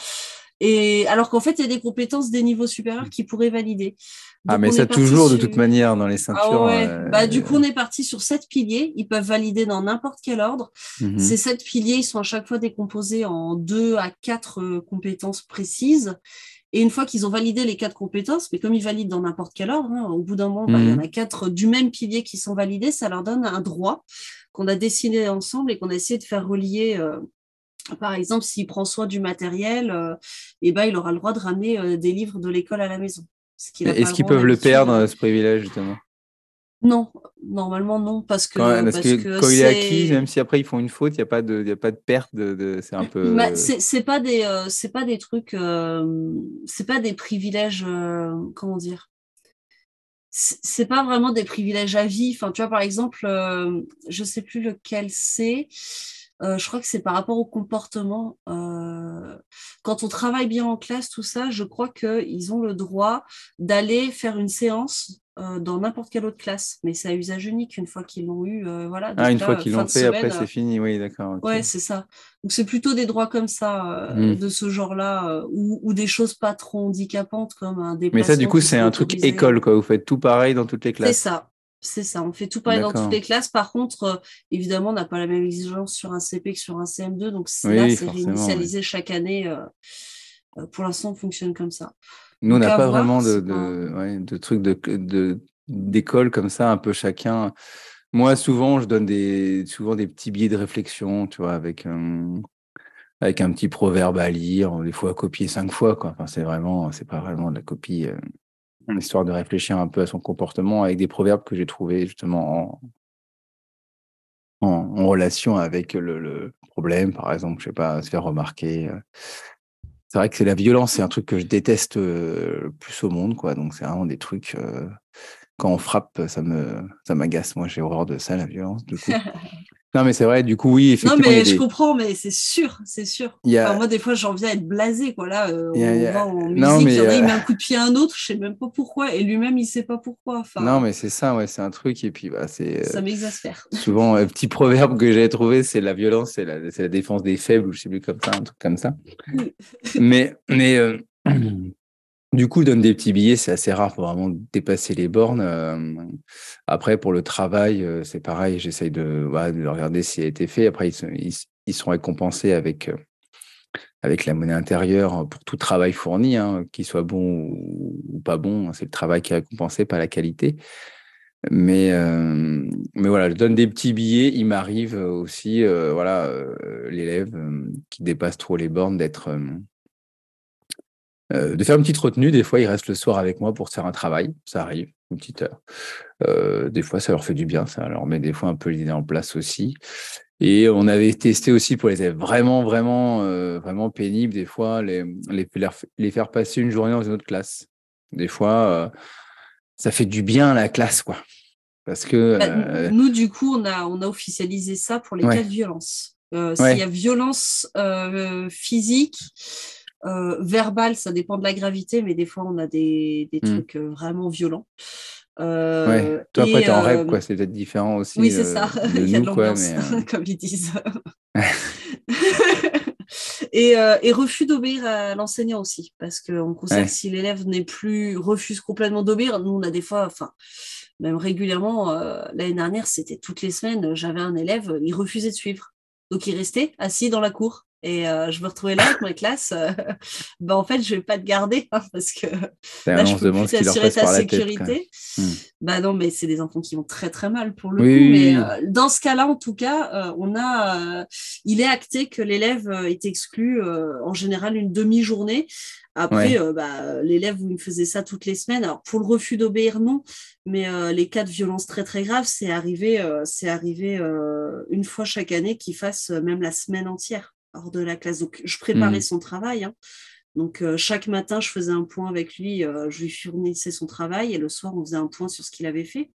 Et alors qu'en fait, il y a des compétences des niveaux supérieurs qui pourraient valider. ah, mais ça toujours de toute manière dans les ah ceintures. bah, du coup, on est parti sur sept piliers. Ils peuvent valider dans n'importe quel ordre. Mmh Ces sept piliers, ils sont à chaque fois décomposés en deux à quatre compétences précises. Et une fois qu'ils ont validé les quatre compétences, mais comme ils valident dans n'importe quel ordre, hein, au bout d'un moment, bah, il y en mhm. a quatre du même pilier qui sont validés, ça leur donne un droit qu'on a dessiné ensemble et qu'on a essayé de faire relier. Euh, par exemple, s'il prend soin du matériel, euh, eh ben, il aura le droit de ramener euh, des livres de l'école à la maison. Est-ce qu'ils peuvent le perdre, ce privilège, justement? Non, normalement non, parce que, parce que, quand il est acquis, même si après ils font une faute, il n'y a pas de, y a pas de perte de, c'est un peu. Bah, c'est pas des, euh, pas des trucs, euh, c'est pas des privilèges, comment dire? C'est pas vraiment des privilèges à vie. Enfin, tu vois, par exemple, je sais plus lequel c'est. Je crois que c'est par rapport au comportement. quand on travaille bien en classe, tout ça, je crois qu'ils ont le droit d'aller faire une séance euh, dans n'importe quelle autre classe, mais c'est à usage unique une fois qu'ils l'ont eu. Euh, voilà, ah, une fois qu'ils l'ont fait, après c'est fini, oui, d'accord. Ouais, c'est ça. Donc c'est plutôt des droits comme ça, euh, hmm. de ce genre-là, ou, des choses pas trop handicapantes comme un déplacement. Mais ça, du coup, c'est un truc école, quoi. Vous faites tout pareil dans toutes les classes. C'est ça. C'est ça, on fait tout pareil dans toutes les classes. Par contre, évidemment, on n'a pas la même exigence sur un CP que sur un CM2. Donc là, c'est réinitialisé chaque année. pour l'instant, on fonctionne comme ça. Nous, on n'a pas vraiment de, de, de trucs de, d'école comme ça, un peu chacun. Moi, souvent, je donne des, souvent des petits billets de réflexion, tu vois, avec, un, avec un petit proverbe à lire, des fois à copier cinq fois. Quoi. Enfin, c'est vraiment, c'est pas vraiment de la copie, euh, histoire de réfléchir un peu à son comportement avec des proverbes que j'ai trouvés justement en, relation avec le, problème, par exemple, je sais pas, se faire remarquer. Euh, c'est vrai que c'est la violence, c'est un truc que je déteste le plus au monde, quoi. Donc c'est vraiment des trucs. quand on frappe, ça me, ça m'agace. Moi, j'ai horreur de ça, la violence. Du coup. Non, mais c'est vrai, du coup, oui. Non, mais je comprends, mais c'est sûr, c'est sûr. moi, des fois, j'en viens à être blasé, quoi. Là, on va en musique, non, mais, il y en a, il met un coup de pied à un autre, je sais même pas pourquoi, et lui-même, il sait pas pourquoi. Enfin, non, mais c'est ça, ouais, c'est un truc, et puis, bah, c'est. Ça m'exaspère. Souvent, un petit proverbe que j'ai trouvé, c'est la violence, c'est la, la, défense des faibles, ou je sais plus comme ça, un truc comme ça. mais, mais, Du coup, donne des petits billets, c'est assez rare pour vraiment dépasser les bornes. Euh, après, pour le travail, euh, c'est pareil, j'essaye de, de, regarder s'il a été fait. Après, ils, sont récompensés avec, euh, avec la monnaie intérieure pour tout travail fourni, hein, qu'il soit bon ou, pas bon. C'est le travail qui est récompensé, pas la qualité. Mais, mais voilà, je donne des petits billets. Il m'arrive aussi, voilà, l'élève qui dépasse trop les bornes d'être de faire une petite retenue. Des fois, ils restent le soir avec moi pour faire un travail. Ça arrive, une petite heure. des fois, ça leur fait du bien. Ça leur met des fois un peu l'idée en place aussi. Et on avait testé aussi pour les élèves vraiment, vraiment, vraiment pénibles, des fois, les, les, les, faire passer une journée dans une autre classe. Des fois, ça fait du bien à la classe, quoi. Parce que. Bah, nous, du coup, on a, on a officialisé ça pour les cas de violence. S'il y a violence physique, euh, verbal, ça dépend de la gravité, mais des fois, on a des, des mmh. trucs vraiment violents. Euh, ouais. Toi, après, t'es en rêve, quoi. C'est peut-être différent aussi. Oui, c'est ça. Il y a l'ambiance, comme ils disent. et, et, refus d'obéir à l'enseignant aussi, parce qu'on considère que si l'élève n'est plus refuse complètement d'obéir, nous on a des fois, enfin même régulièrement, l'année dernière, c'était toutes les semaines, j'avais un élève, il refusait de suivre, donc il restait assis dans la cour et euh, je me retrouvais là avec ma classe. Euh, ben, en fait, je vais pas te garder hein, parce que là, je peux plus t'assurer ta sécurité. Hmm. Bah non, mais c'est des enfants qui vont très très mal pour le coup. mais euh, dans ce cas-là, en tout cas, on a, il est acté que l'élève est exclu en général une demi-journée. Après, bah, l'élève, vous me faisait ça toutes les semaines. Alors, pour le refus d'obéir, non. Mais les cas de violence très très graves, c'est arrivé, c'est arrivé une fois chaque année qu'il fasse même la semaine entière hors de la classe. Donc, je préparais mmh. son travail. Hein. Donc, euh, chaque matin, je faisais un point avec lui, euh, je lui fournissais son travail et le soir, on faisait un point sur ce qu'il avait fait.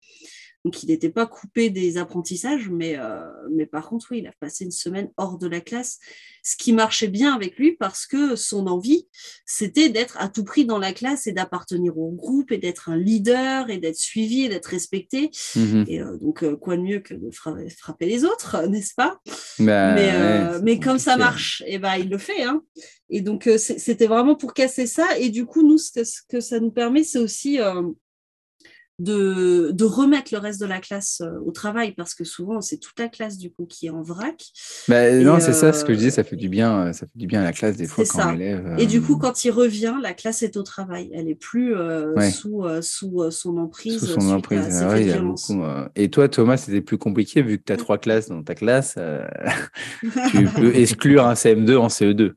Donc, il n'était pas coupé des apprentissages, mais, euh, mais par contre, oui, il a passé une semaine hors de la classe, ce qui marchait bien avec lui parce que son envie, c'était d'être à tout prix dans la classe et d'appartenir au groupe et d'être un leader et d'être suivi et d'être respecté. Mmh et euh, donc, euh, quoi de mieux que de frapper les autres, n'est-ce pas? Bah, Mais, mais comme ça marche, et eh ben, il le fait. Hein. Et donc, c'était vraiment pour casser ça. Et du coup, nous, ce que ça nous permet, c'est aussi de, de, remettre le reste de la classe euh, au travail parce que souvent c'est toute la classe du coup qui est en vrac. Bah, non, c'est ça ce que je disais, ça fait du bien, euh, ça fait du bien à la classe des fois quand l'élève. Et du coup, euh, quand il revient, la classe est au travail, elle est plus sous, sous son emprise. Sous son emprise. Ah y a beaucoup, Et toi, Thomas, c'était plus compliqué vu que tu as trois classes dans ta classe. tu peux exclure un CM2 en CE2.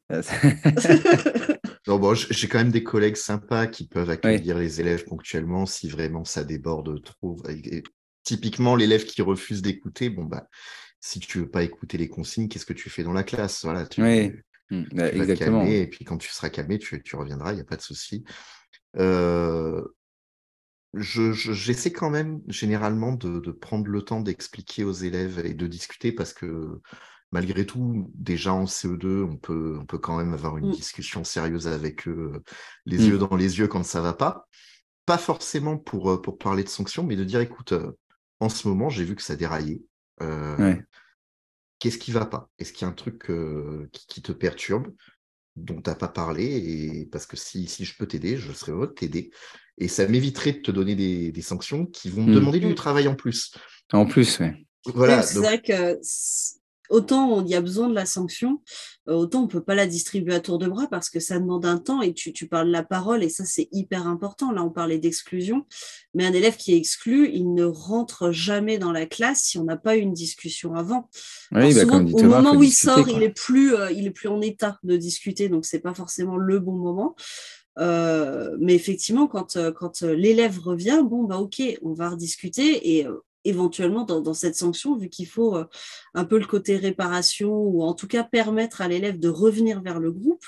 Bon, j'ai quand même des collègues sympas qui peuvent accueillir les élèves ponctuellement si vraiment ça déborde trop. typiquement, l'élève qui refuse d'écouter, bon, bah, si tu veux pas écouter les consignes, qu'est-ce que tu fais dans la classe? Voilà, tu, oui. Mmh, bah, vas te calmer, et puis quand tu seras calmé, tu, tu reviendras, il n'y a pas de souci. Euh, j'essaie quand même généralement de, de prendre le temps d'expliquer aux élèves et de discuter parce que malgré tout, déjà en CE2, on peut, on peut quand même avoir une mmh. discussion sérieuse avec eux, les mmh. yeux dans les yeux quand ça va pas. Pas forcément pour, euh, pour parler de sanctions, mais de dire, écoute, euh, en ce moment, j'ai vu que ça déraillait. Euh, qu'est-ce qui va pas? Est-ce qu'il y a un truc qui, te perturbe dont tu n'as pas parlé? Et parce que si, si je peux t'aider, je serais heureux de t'aider. Et ça m'éviterait de te donner des, sanctions qui vont me mmh. demander du travail en plus. En plus, oui. Voilà. C'est vrai que autant il y a besoin de la sanction, euh, autant on peut pas la distribuer à tour de bras parce que ça demande un temps et tu, tu parles de la parole et ça c'est hyper important. Là on parlait d'exclusion, mais un élève qui est exclu, il ne rentre jamais dans la classe si on n'a pas eu une discussion avant. Bah, au moment où il sort, il est plus, euh, il est plus en état de discuter, donc c'est pas forcément le bon moment. Euh, mais effectivement, quand, quand l'élève revient, bon, bah ok, on va rediscuter et éventuellement dans, cette sanction, vu qu'il faut euh, un peu le côté réparation ou en tout cas permettre à l'élève de revenir vers le groupe.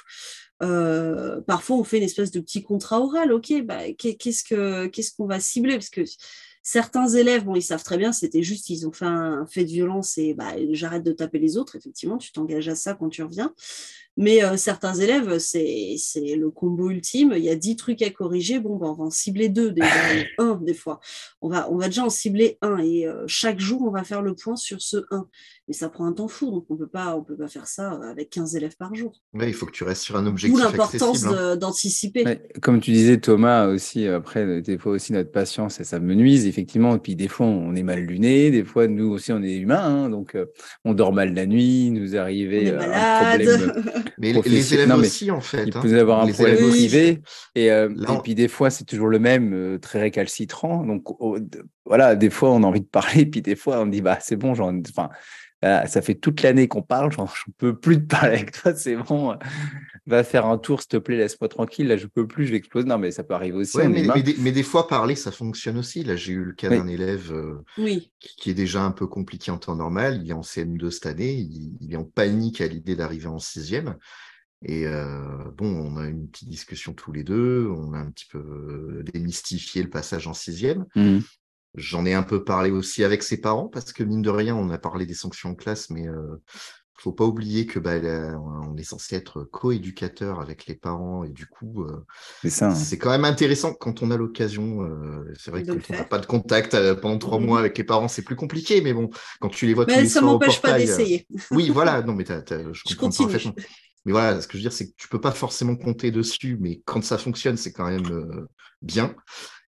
Euh, parfois, on fait une espèce de petit contrat oral. Ok, bah, qu'est-ce que qu'est-ce qu'on va cibler? Parce que certains élèves, bon, ils savent très bien, c'était juste, ils ont fait un fait de violence et bah, j'arrête de taper les autres. Effectivement, tu t'engages à ça quand tu reviens. Mais euh, certains élèves, c'est le combo ultime. Il y a dix trucs à corriger. Bon, ben, on va en cibler deux déjà, un des fois. On va, on va déjà en cibler un et euh, chaque jour, on va faire le point sur ce un. Mais ça prend un temps fou, donc on peut pas, on peut pas faire ça avec 15 élèves par jour. il faut que tu restes sur un objectif. D'où l'importance hein. d'anticiper. comme tu disais, Thomas aussi, après, des fois aussi notre patience, et ça me nuise, effectivement. Et puis des fois, on est mal luné, des fois, nous aussi, on est humains, hein, donc euh, on dort mal la nuit, nous arrivait un problème. Mais les élèves aussi, en fait. Il hein. peut y avoir un problème privé. Et, euh, et, puis, des fois, c'est toujours le même, euh, très récalcitrant. Donc, voilà, des fois, on a envie de parler. Puis, des fois, on dit, bah, c'est bon, enfin, ça fait toute l'année qu'on parle, j'en peux plus de parler avec toi, c'est bon. Va faire un tour, s'il te plaît, laisse-moi tranquille, là je peux plus, je vais exploser. Non, mais ça peut arriver aussi. mais, des, fois, parler, ça fonctionne aussi. Là, j'ai eu le cas d'un élève euh, qui, est déjà un peu compliqué en temps normal. Il est en CM2 cette année, il, est en panique à l'idée d'arriver en sixième. Et euh, bon, on a une petite discussion tous les deux, on a un petit peu démystifié le passage en sixième. Mmh. J'en ai un peu parlé aussi avec ses parents, parce que mine de rien, on a parlé des sanctions en classe, mais euh, faut pas oublier que bah, on est censé être co-éducateur avec les parents et du coup, euh, hein. c'est quand même intéressant quand on a l'occasion. Euh, c'est vrai que quand on n'a pas de contact euh, pendant trois mois avec les parents, c'est plus compliqué, mais bon, quand tu les vois tous les ça m'empêche pas d'essayer. oui, voilà, non, mais je, comprends parfaitement. Mais voilà, ce que je veux dire, c'est que tu peux pas forcément compter dessus, mais quand ça fonctionne, c'est quand même bien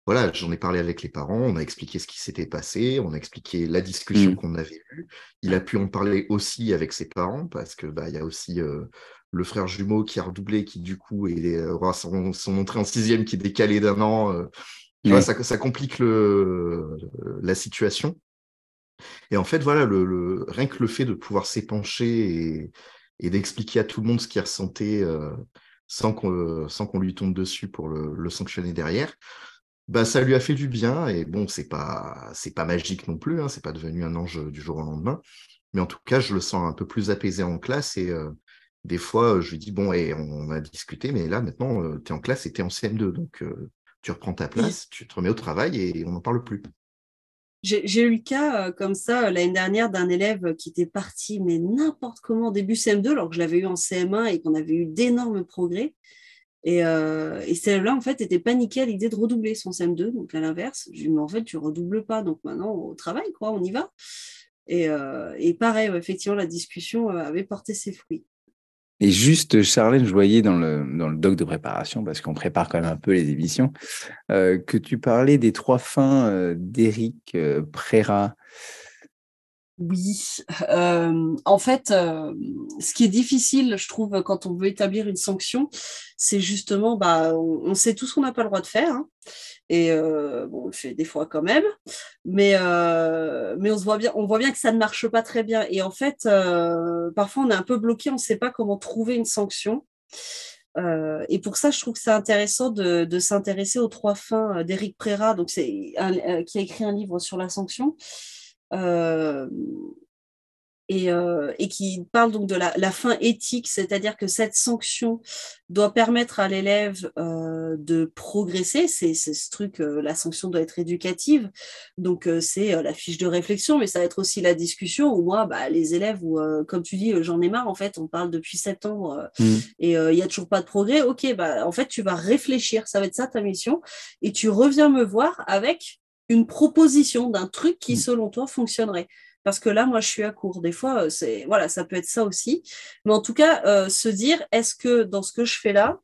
voilà, j'en ai parlé avec les parents, on a expliqué ce qui s'était passé, on a expliqué la discussion mmh. qu'on avait eue. Il a pu en parler aussi avec ses parents parce que bah il y a aussi euh, le frère jumeau qui a redoublé, qui du coup est, aura son, entrée en sixième qui est décalée d'un an. Euh. vois, ça, ça, complique le, la situation. Et en fait, voilà, le, rien que le fait de pouvoir s'épancher et, d'expliquer à tout le monde ce qu'il ressentait euh, sans qu'on sans qu'on lui tombe dessus pour le, le sanctionner derrière, bah, ça lui a fait du bien. Et bon, c'est pas, c'est pas magique non plus, hein, c'est pas devenu un ange du jour au lendemain. Mais en tout cas, je le sens un peu plus apaisé en classe. Et euh, des fois, je lui dis, bon, et on a discuté, mais là, maintenant, euh, tu es en classe et tu es en CM2. Donc, euh, tu reprends ta place, tu te remets au travail et on n'en parle plus. J'ai eu le cas comme ça l'année dernière d'un élève qui était parti, mais n'importe comment, début CM2, alors que je l'avais eu en CM1 et qu'on avait eu d'énormes progrès. Et, euh, et celle-là, en fait, était paniquée à l'idée de redoubler son CM2. Donc, à l'inverse, je lui mais en fait, tu redoubles pas. Donc, maintenant, au travail, quoi, on y va. Et, euh, pareil, effectivement, la discussion euh, avait porté ses fruits. Et juste, Charlène, je voyais dans le, doc de préparation, parce qu'on prépare quand même un peu les émissions, que tu parlais des trois fins d'Éric Préra. Oui, en fait, ce qui est difficile, je trouve, quand on veut établir une sanction, c'est justement, bah, on, sait tout ce qu'on n'a pas le droit de faire, hein, et bon, on le fait des fois quand même, mais on voit bien, que ça ne marche pas très bien, et en fait, parfois on est un peu bloqué, on ne sait pas comment trouver une sanction. et pour ça, je trouve que c'est intéressant de, s'intéresser aux trois fins d'Éric Préra, qui a écrit un livre sur la sanction. Euh, et, euh, et, qui parle donc de la, fin éthique, c'est-à-dire que cette sanction doit permettre à l'élève euh, de progresser. C'est ce truc, la sanction doit être éducative, donc c'est la fiche de réflexion, mais ça va être aussi la discussion où moi, bah, les élèves, où, comme tu dis, j'en ai marre, en fait, on parle depuis septembre mmh. et il n'y a toujours pas de progrès. Ok, bah, en fait, tu vas réfléchir, ça va être ça ta mission, et tu reviens me voir avec une proposition d'un truc qui, mm. selon toi, fonctionnerait. Parce que là, moi, je suis à court. Des fois, euh, c'est voilà, ça peut être ça aussi. Mais en tout cas, euh, se dire, est-ce que dans ce que je fais là,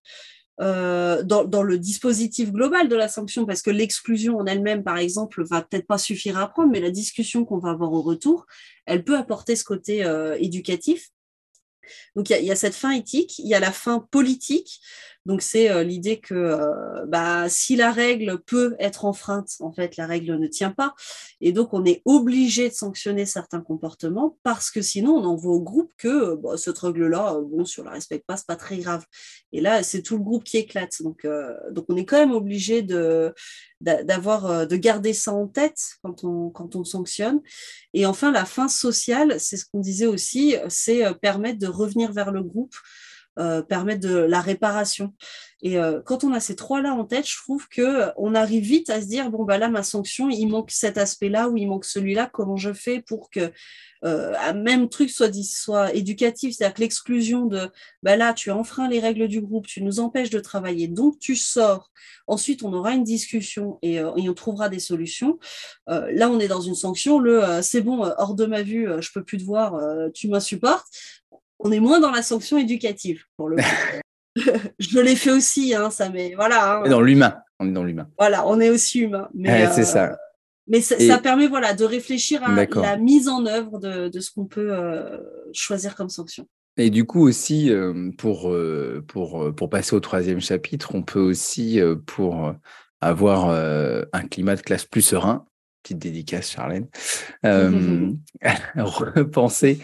euh, dans, dans, le dispositif global de la sanction, parce que l'exclusion en elle-même, par exemple, va peut-être pas suffire à apprendre, mais la discussion qu'on va avoir au retour, elle peut apporter ce côté éducatif. Donc il y, a cette fin éthique, il y a la fin politique. Donc c'est euh, l'idée que euh, bah, si la règle peut être enfreinte, en fait la règle ne tient pas, et donc on est obligé de sanctionner certains comportements parce que sinon on envoie au groupe que euh, bah, cette règle-là, bon si on la respecte pas, c'est pas très grave. Et là c'est tout le groupe qui éclate. Donc donc on est quand même obligé de d'avoir de garder ça en tête quand on quand on sanctionne. Et enfin la fin sociale, c'est ce qu'on disait aussi, c'est permettre de revenir vers le groupe euh, permettre de la réparation. Et euh, quand on a ces trois-là en tête, je trouve que euh, on arrive vite à se dire bon bah là ma sanction, il manque cet aspect-là ou il manque celui-là. Comment je fais pour que un même truc soit soit éducatif, c'est-à-dire que l'exclusion de bah là tu enfreins les règles du groupe, tu nous empêches de travailler, donc tu sors. Ensuite on aura une discussion et, et on trouvera des solutions. là on est dans une sanction, le c'est bon hors de ma vue, je peux plus te voir, tu m'insupportes on est moins dans la sanction éducative pour le je l'ai fait aussi, hein, ça mais voilà. Hein. Dans l'humain, on est dans l'humain. Voilà, on est aussi humain. Mais c'est ça. Euh, mais ça, permet voilà de réfléchir à la mise en œuvre de, ce qu'on peut euh, choisir comme sanction. Et du coup aussi, euh, pour, pour, pour passer au troisième chapitre, on peut aussi, pour avoir un climat de classe plus serein, petite dédicace Charlène, repenser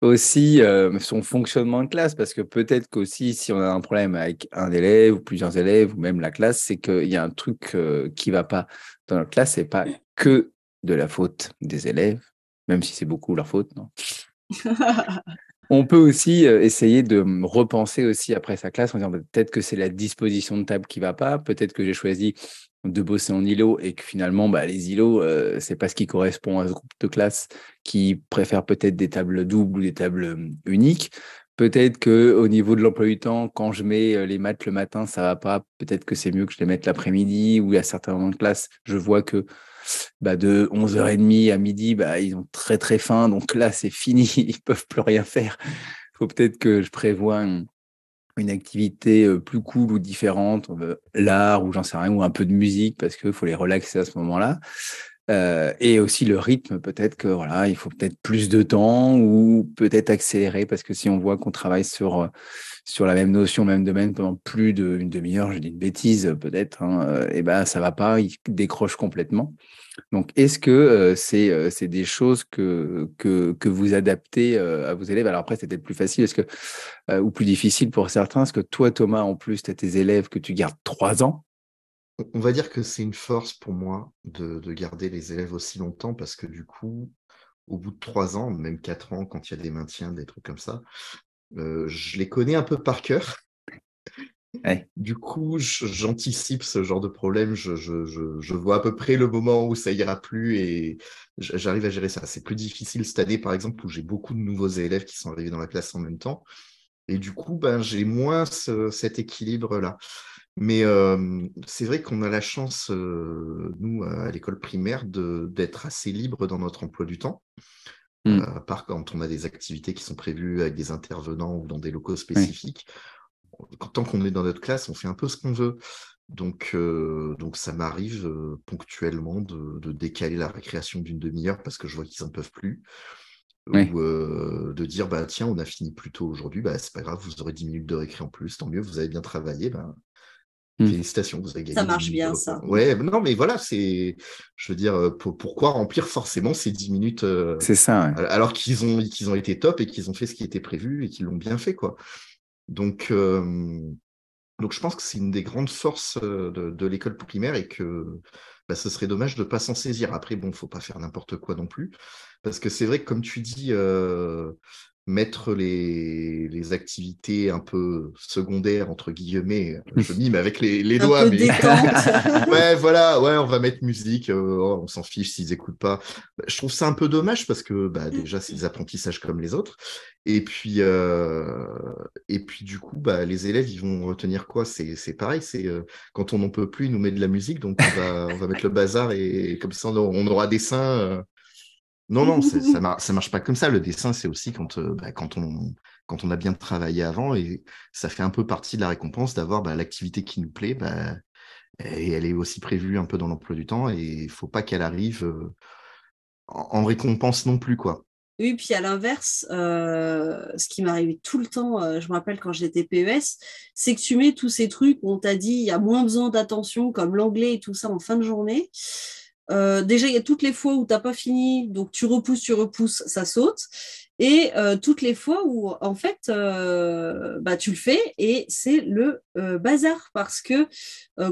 aussi son fonctionnement de classe, parce que peut-être qu'aussi, si on a un problème avec un élève ou plusieurs élèves, ou même la classe, c'est qu'il y a un truc qui ne va pas dans la classe, c'est pas que de la faute des élèves, même si c'est beaucoup leur faute, non? On peut aussi essayer de repenser aussi après sa classe en disant bah, peut-être que c'est la disposition de table qui va pas, peut-être que j'ai choisi de bosser en îlot et que finalement bah, les îlots euh, c'est pas ce qui correspond à ce groupe de classe qui préfère peut-être des tables doubles ou des tables uniques. Peut-être que au niveau de l'emploi du temps, quand je mets les maths le matin, ça va pas. Peut-être que c'est mieux que je les mette l'après-midi ou à certains moments de classe, je vois que bah, de 11h30 à midi, bah, ils ont très très faim. Donc là, c'est fini, ils peuvent plus rien faire. Il faut peut-être que je prévoie une activité plus cool ou différente, l'art ou j'en sais rien, ou un peu de musique parce qu'il faut les relaxer à ce moment-là. Et aussi le rythme, peut-être que voilà, il faut peut-être plus de temps ou peut-être accélérer parce que si on voit qu'on travaille sur sur la même notion, même domaine pendant plus d'une demi-heure, je dis une bêtise peut-être, hein, et ben ça va pas, il décroche complètement. Donc, est-ce que c'est des choses que, que, vous adaptez à vos élèves? Alors après, c'est peut-être plus facile est-ce que, ou plus difficile pour certains? Est-ce que toi, Thomas, en plus, tu as tes élèves que tu gardes trois ans? On va dire que c'est une force pour moi de, de, garder les élèves aussi longtemps parce que du coup, au bout de trois ans, même quatre ans, quand il y a des maintiens, des trucs comme ça, je les connais un peu par cœur. Du coup, j'anticipe ce genre de problème. Je, vois à peu près le moment où ça ira plus et j'arrive à gérer ça. C'est plus difficile cette année, par exemple, où j'ai beaucoup de nouveaux élèves qui sont arrivés dans la classe en même temps. Et du coup, ben, j'ai moins cet équilibre-là. Mais c'est vrai qu'on a la chance, nous, à l'école primaire, d'être assez libre dans notre emploi du temps. Mmh. à part quand on a des activités qui sont prévues avec des intervenants ou dans des locaux spécifiques tant qu'on est dans notre classe, on fait un peu ce qu'on veut. Donc, euh, donc ça m'arrive euh, ponctuellement de, décaler la récréation d'une demi-heure parce que je vois qu'ils n'en peuvent plus. Ou euh, de dire, bah, tiens, on a fini plus tôt aujourd'hui, bah, c'est pas grave, vous aurez 10 minutes de récré en plus, tant mieux, vous avez bien travaillé. Bah, mmh. Félicitations, vous avez gagné. Ça marche bien, ça. Ouais, non, mais voilà, c'est. Je veux dire, pourquoi remplir forcément ces 10 minutes C'est ça. Alors qu'ils ont, qu'ils ont été top et qu'ils ont fait ce qui était prévu et qu'ils l'ont bien fait, quoi. Donc, donc, je pense que c'est une des grandes forces de, l'école primaire et que bah, ce serait dommage de ne pas s'en saisir. Après, bon, il ne faut pas faire n'importe quoi non plus. Parce que c'est vrai que, comme tu dis, mettre les, les, activités un peu secondaires, entre guillemets, je mime avec les, les doigts, mais. ouais, voilà, ouais, on va mettre musique, oh, on s'en fiche s'ils n'écoutent pas. Bah, je trouve ça un peu dommage parce que bah, déjà, c'est des apprentissages comme les autres. Et puis, euh, et puis du coup, bah, les élèves, ils vont retenir quoi? C'est pareil, c'est euh, quand on n'en peut plus, ils nous met de la musique, donc on va, on va mettre le bazar et, comme ça, on aura des seins. Euh. Non, non, ça ne marche pas comme ça. Le dessin, c'est aussi quand, bah, quand, on, quand on a bien travaillé avant et ça fait un peu partie de la récompense d'avoir bah, l'activité qui nous plaît. Bah, et elle est aussi prévue un peu dans l'emploi du temps et il ne faut pas qu'elle arrive en, en récompense non plus, quoi. Oui, puis à l'inverse, euh, ce qui m'arrivait tout le temps, euh, je me rappelle quand j'étais PES, c'est que tu mets tous ces trucs où on t'a dit il y a moins besoin d'attention, comme l'anglais et tout ça en fin de journée. Euh, déjà, il y a toutes les fois où tu n'as pas fini, donc tu repousses, tu repousses, ça saute. Et toutes les fois où, en fait, bah, tu le fais et c'est le bazar parce que,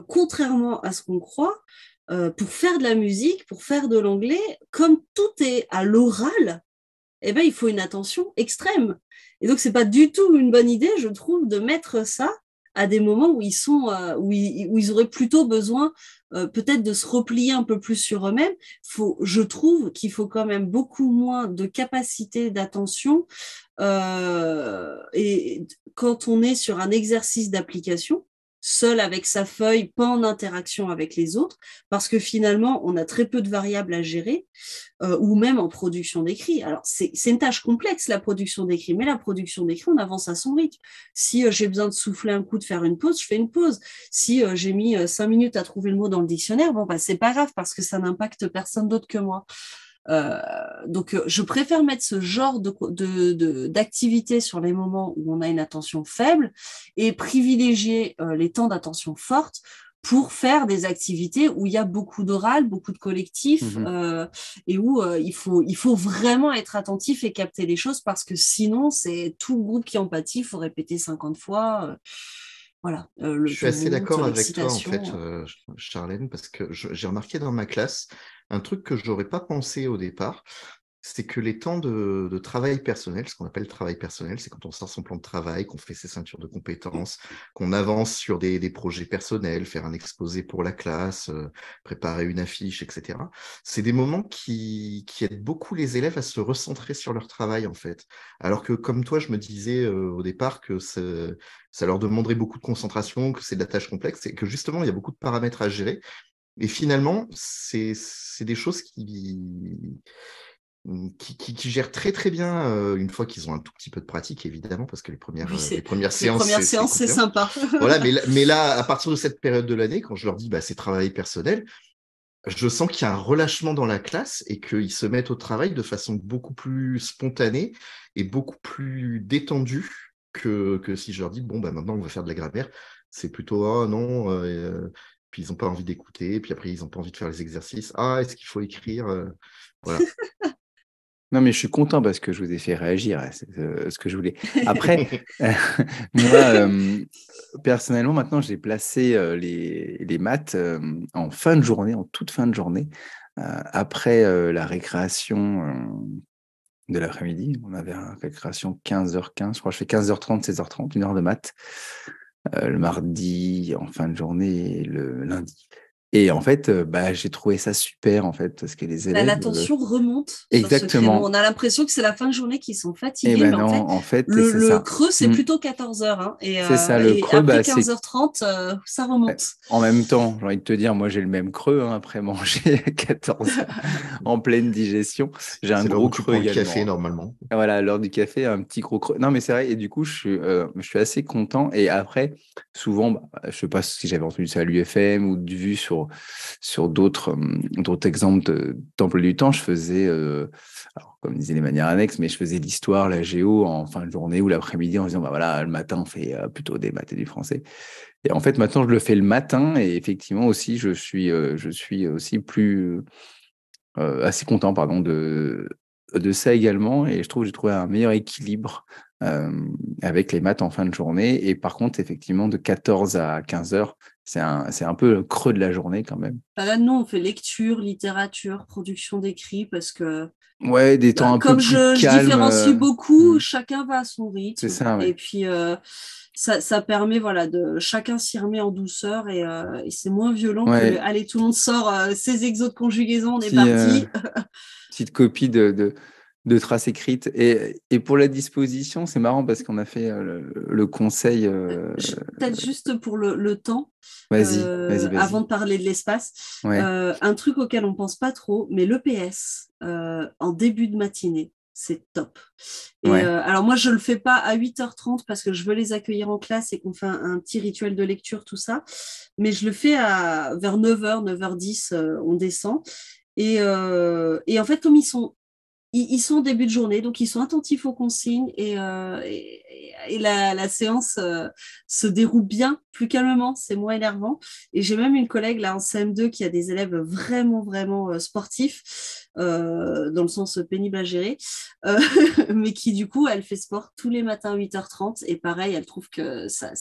contrairement à ce qu'on croit, pour faire de la musique, pour faire de l'anglais, comme tout est à l'oral, eh ben, il faut une attention extrême. Et donc, ce n'est pas du tout une bonne idée, je trouve, de mettre ça à des moments où ils, sont, euh, où ils, auraient plutôt besoin euh, peut-être de se replier un peu plus sur eux-mêmes. Je trouve qu'il faut quand même beaucoup moins de capacité d'attention. Euh, et quand on est sur un exercice d'application, seul avec sa feuille, pas en interaction avec les autres, parce que finalement, on a très peu de variables à gérer, euh, ou même en production d'écrit. Alors, c'est une tâche complexe, la production d'écrit, mais la production d'écrit, on avance à son rythme. Si euh, j'ai besoin de souffler un coup, de faire une pause, je fais une pause. Si euh, j'ai mis cinq minutes à trouver le mot dans le dictionnaire, bon, bah, c'est pas grave, parce que ça n'impacte personne d'autre que moi. Euh, donc, euh, je préfère mettre ce genre d'activité de, sur les moments où on a une attention faible et privilégier euh, les temps d'attention forte pour faire des activités où il y a beaucoup d'oral, beaucoup de collectifs Mhm. euh, et où euh, il, faut, il faut vraiment être attentif et capter les choses parce que sinon, c'est tout le groupe qui en pâtit, il faut répéter 50 fois. euh, voilà. euh, le Je suis assez d'accord avec toi, en fait, euh. euh, Charlène, parce que j'ai remarqué dans ma classe un truc que je n'aurais pas pensé au départ, c'est que les temps de, de travail personnel, ce qu'on appelle travail personnel, c'est quand on sort son plan de travail, qu'on fait ses ceintures de compétences, qu'on avance sur des, des projets personnels, faire un exposé pour la classe, euh, préparer une affiche, etc. C'est des moments qui, qui aident beaucoup les élèves à se recentrer sur leur travail, en fait. Alors que, comme toi, je me disais euh, au départ que ça leur demanderait beaucoup de concentration, que c'est de la tâche complexe et que justement, il y a beaucoup de paramètres à gérer. Et finalement, c'est des choses qui, qui, qui- qui gèrent très très bien euh, une fois qu'ils ont un tout petit peu de pratique, évidemment, parce que les premières, Oui, euh, les premières Les séances, premières c'est- séances, c'est concluant. sympa. Voilà, mais, là- mais là, à partir de cette période de l'année, quand je leur dis bah, c'est travail personnel, je sens qu'il y a un relâchement dans la classe et qu'ils se mettent au travail de façon beaucoup plus spontanée et beaucoup plus détendue que, que si je leur dis bon, bah, maintenant on va faire de la grammaire. C'est plutôt ah non, euh, puis ils n'ont pas envie d'écouter, puis après ils n'ont pas envie de faire les exercices. Ah, est-ce qu'il faut écrire Voilà. Non, mais je suis content parce que je vous ai fait réagir. C'est euh, ce que je voulais. Après, moi, euh, personnellement, maintenant, j'ai placé euh, les, les maths euh, en fin de journée, en toute fin de journée, après la récréation de l'après-midi. On avait une récréation 15h15, je crois que je fais 15h30, 16h30, une heure de maths, le mardi en fin de journée et le lundi. Et en fait, bah, j'ai trouvé ça super, en fait, parce que les La- élèves... L'attention remonte. sur ce Exactement. On a l'impression que c'est la fin de journée qu'ils sont Et fatigués, mais maintenant, en fait, en fait, le, c'est le ça. creux, c'est Mm. plutôt 14h. Hein, et, C'est ça, le et creux, après bah, c'est- 15h30, euh, ça remonte. En même temps, j'ai envie de te dire, moi j'ai le même creux hein, après manger à 14 heures en pleine digestion. J'ai un gros creux prends le également. café normalement. Voilà, à l'heure du café, un petit gros creux. Non, mais c'est vrai, et du coup, je suis, euh, je suis assez content. Et après, souvent, bah, je sais pas si j'avais entendu ça à l'UFM ou de vu sur, sur d'autres d'autres exemples de- d'emploi du temps, je faisais, euh, comme disaient les manières annexes, mais je faisais l'histoire, la géo en fin de journée ou l'après-midi en disant, bah voilà, le matin, on fait euh, plutôt des maths et du français. Et en fait, maintenant, je le fais le matin et effectivement aussi, je suis, euh, je suis aussi plus euh, assez content, pardon, de, de ça également. Et je trouve que j'ai trouvé un meilleur équilibre euh, avec les maths en fin de journée. Et par contre, effectivement, de 14 à 15 heures, c'est un, un peu le creux de la journée quand même. Bah là, nous, on fait lecture, littérature, production d'écrits, parce que Ouais, des temps bah, un peu comme plus je, je calmes. différencie euh, beaucoup, mm. chacun va à son rythme. C'est ça, ouais. Et puis, euh, ça, ça permet, voilà, de chacun s'y remet en douceur et, euh, et c'est moins violent Ouais. que le, allez, tout le monde sort ses exos de conjugaison, on est Petit, parti. petite copie de, de, de traces écrites. Et, et pour la disposition, c'est marrant parce qu'on a fait euh, le, le conseil. euh, Peut-être juste pour le, le temps, Vas-y, euh, vas-y, vas-y. avant de parler de l'espace, Ouais. euh, un truc auquel on pense pas trop, mais l'EPS en début de matinée, c'est top. Et Ouais. euh, alors moi, je le fais pas à 8h30 parce que je veux les accueillir en classe et qu'on fait un, un petit rituel de lecture, tout ça. Mais je le fais à, vers 9h, 9h10, euh, on descend. Et, euh, et en fait, comme ils sont ils, ils sont début de journée, donc ils sont attentifs aux consignes et, euh, la, séance euh, se déroule bien, plus calmement, c'est moins énervant. Et j'ai même une collègue là en CM2 qui a des élèves vraiment, vraiment euh, sportifs, dans le sens pénible à gérer, mais qui du coup, elle fait sport tous les matins à 8h30 et pareil, elle trouve que ça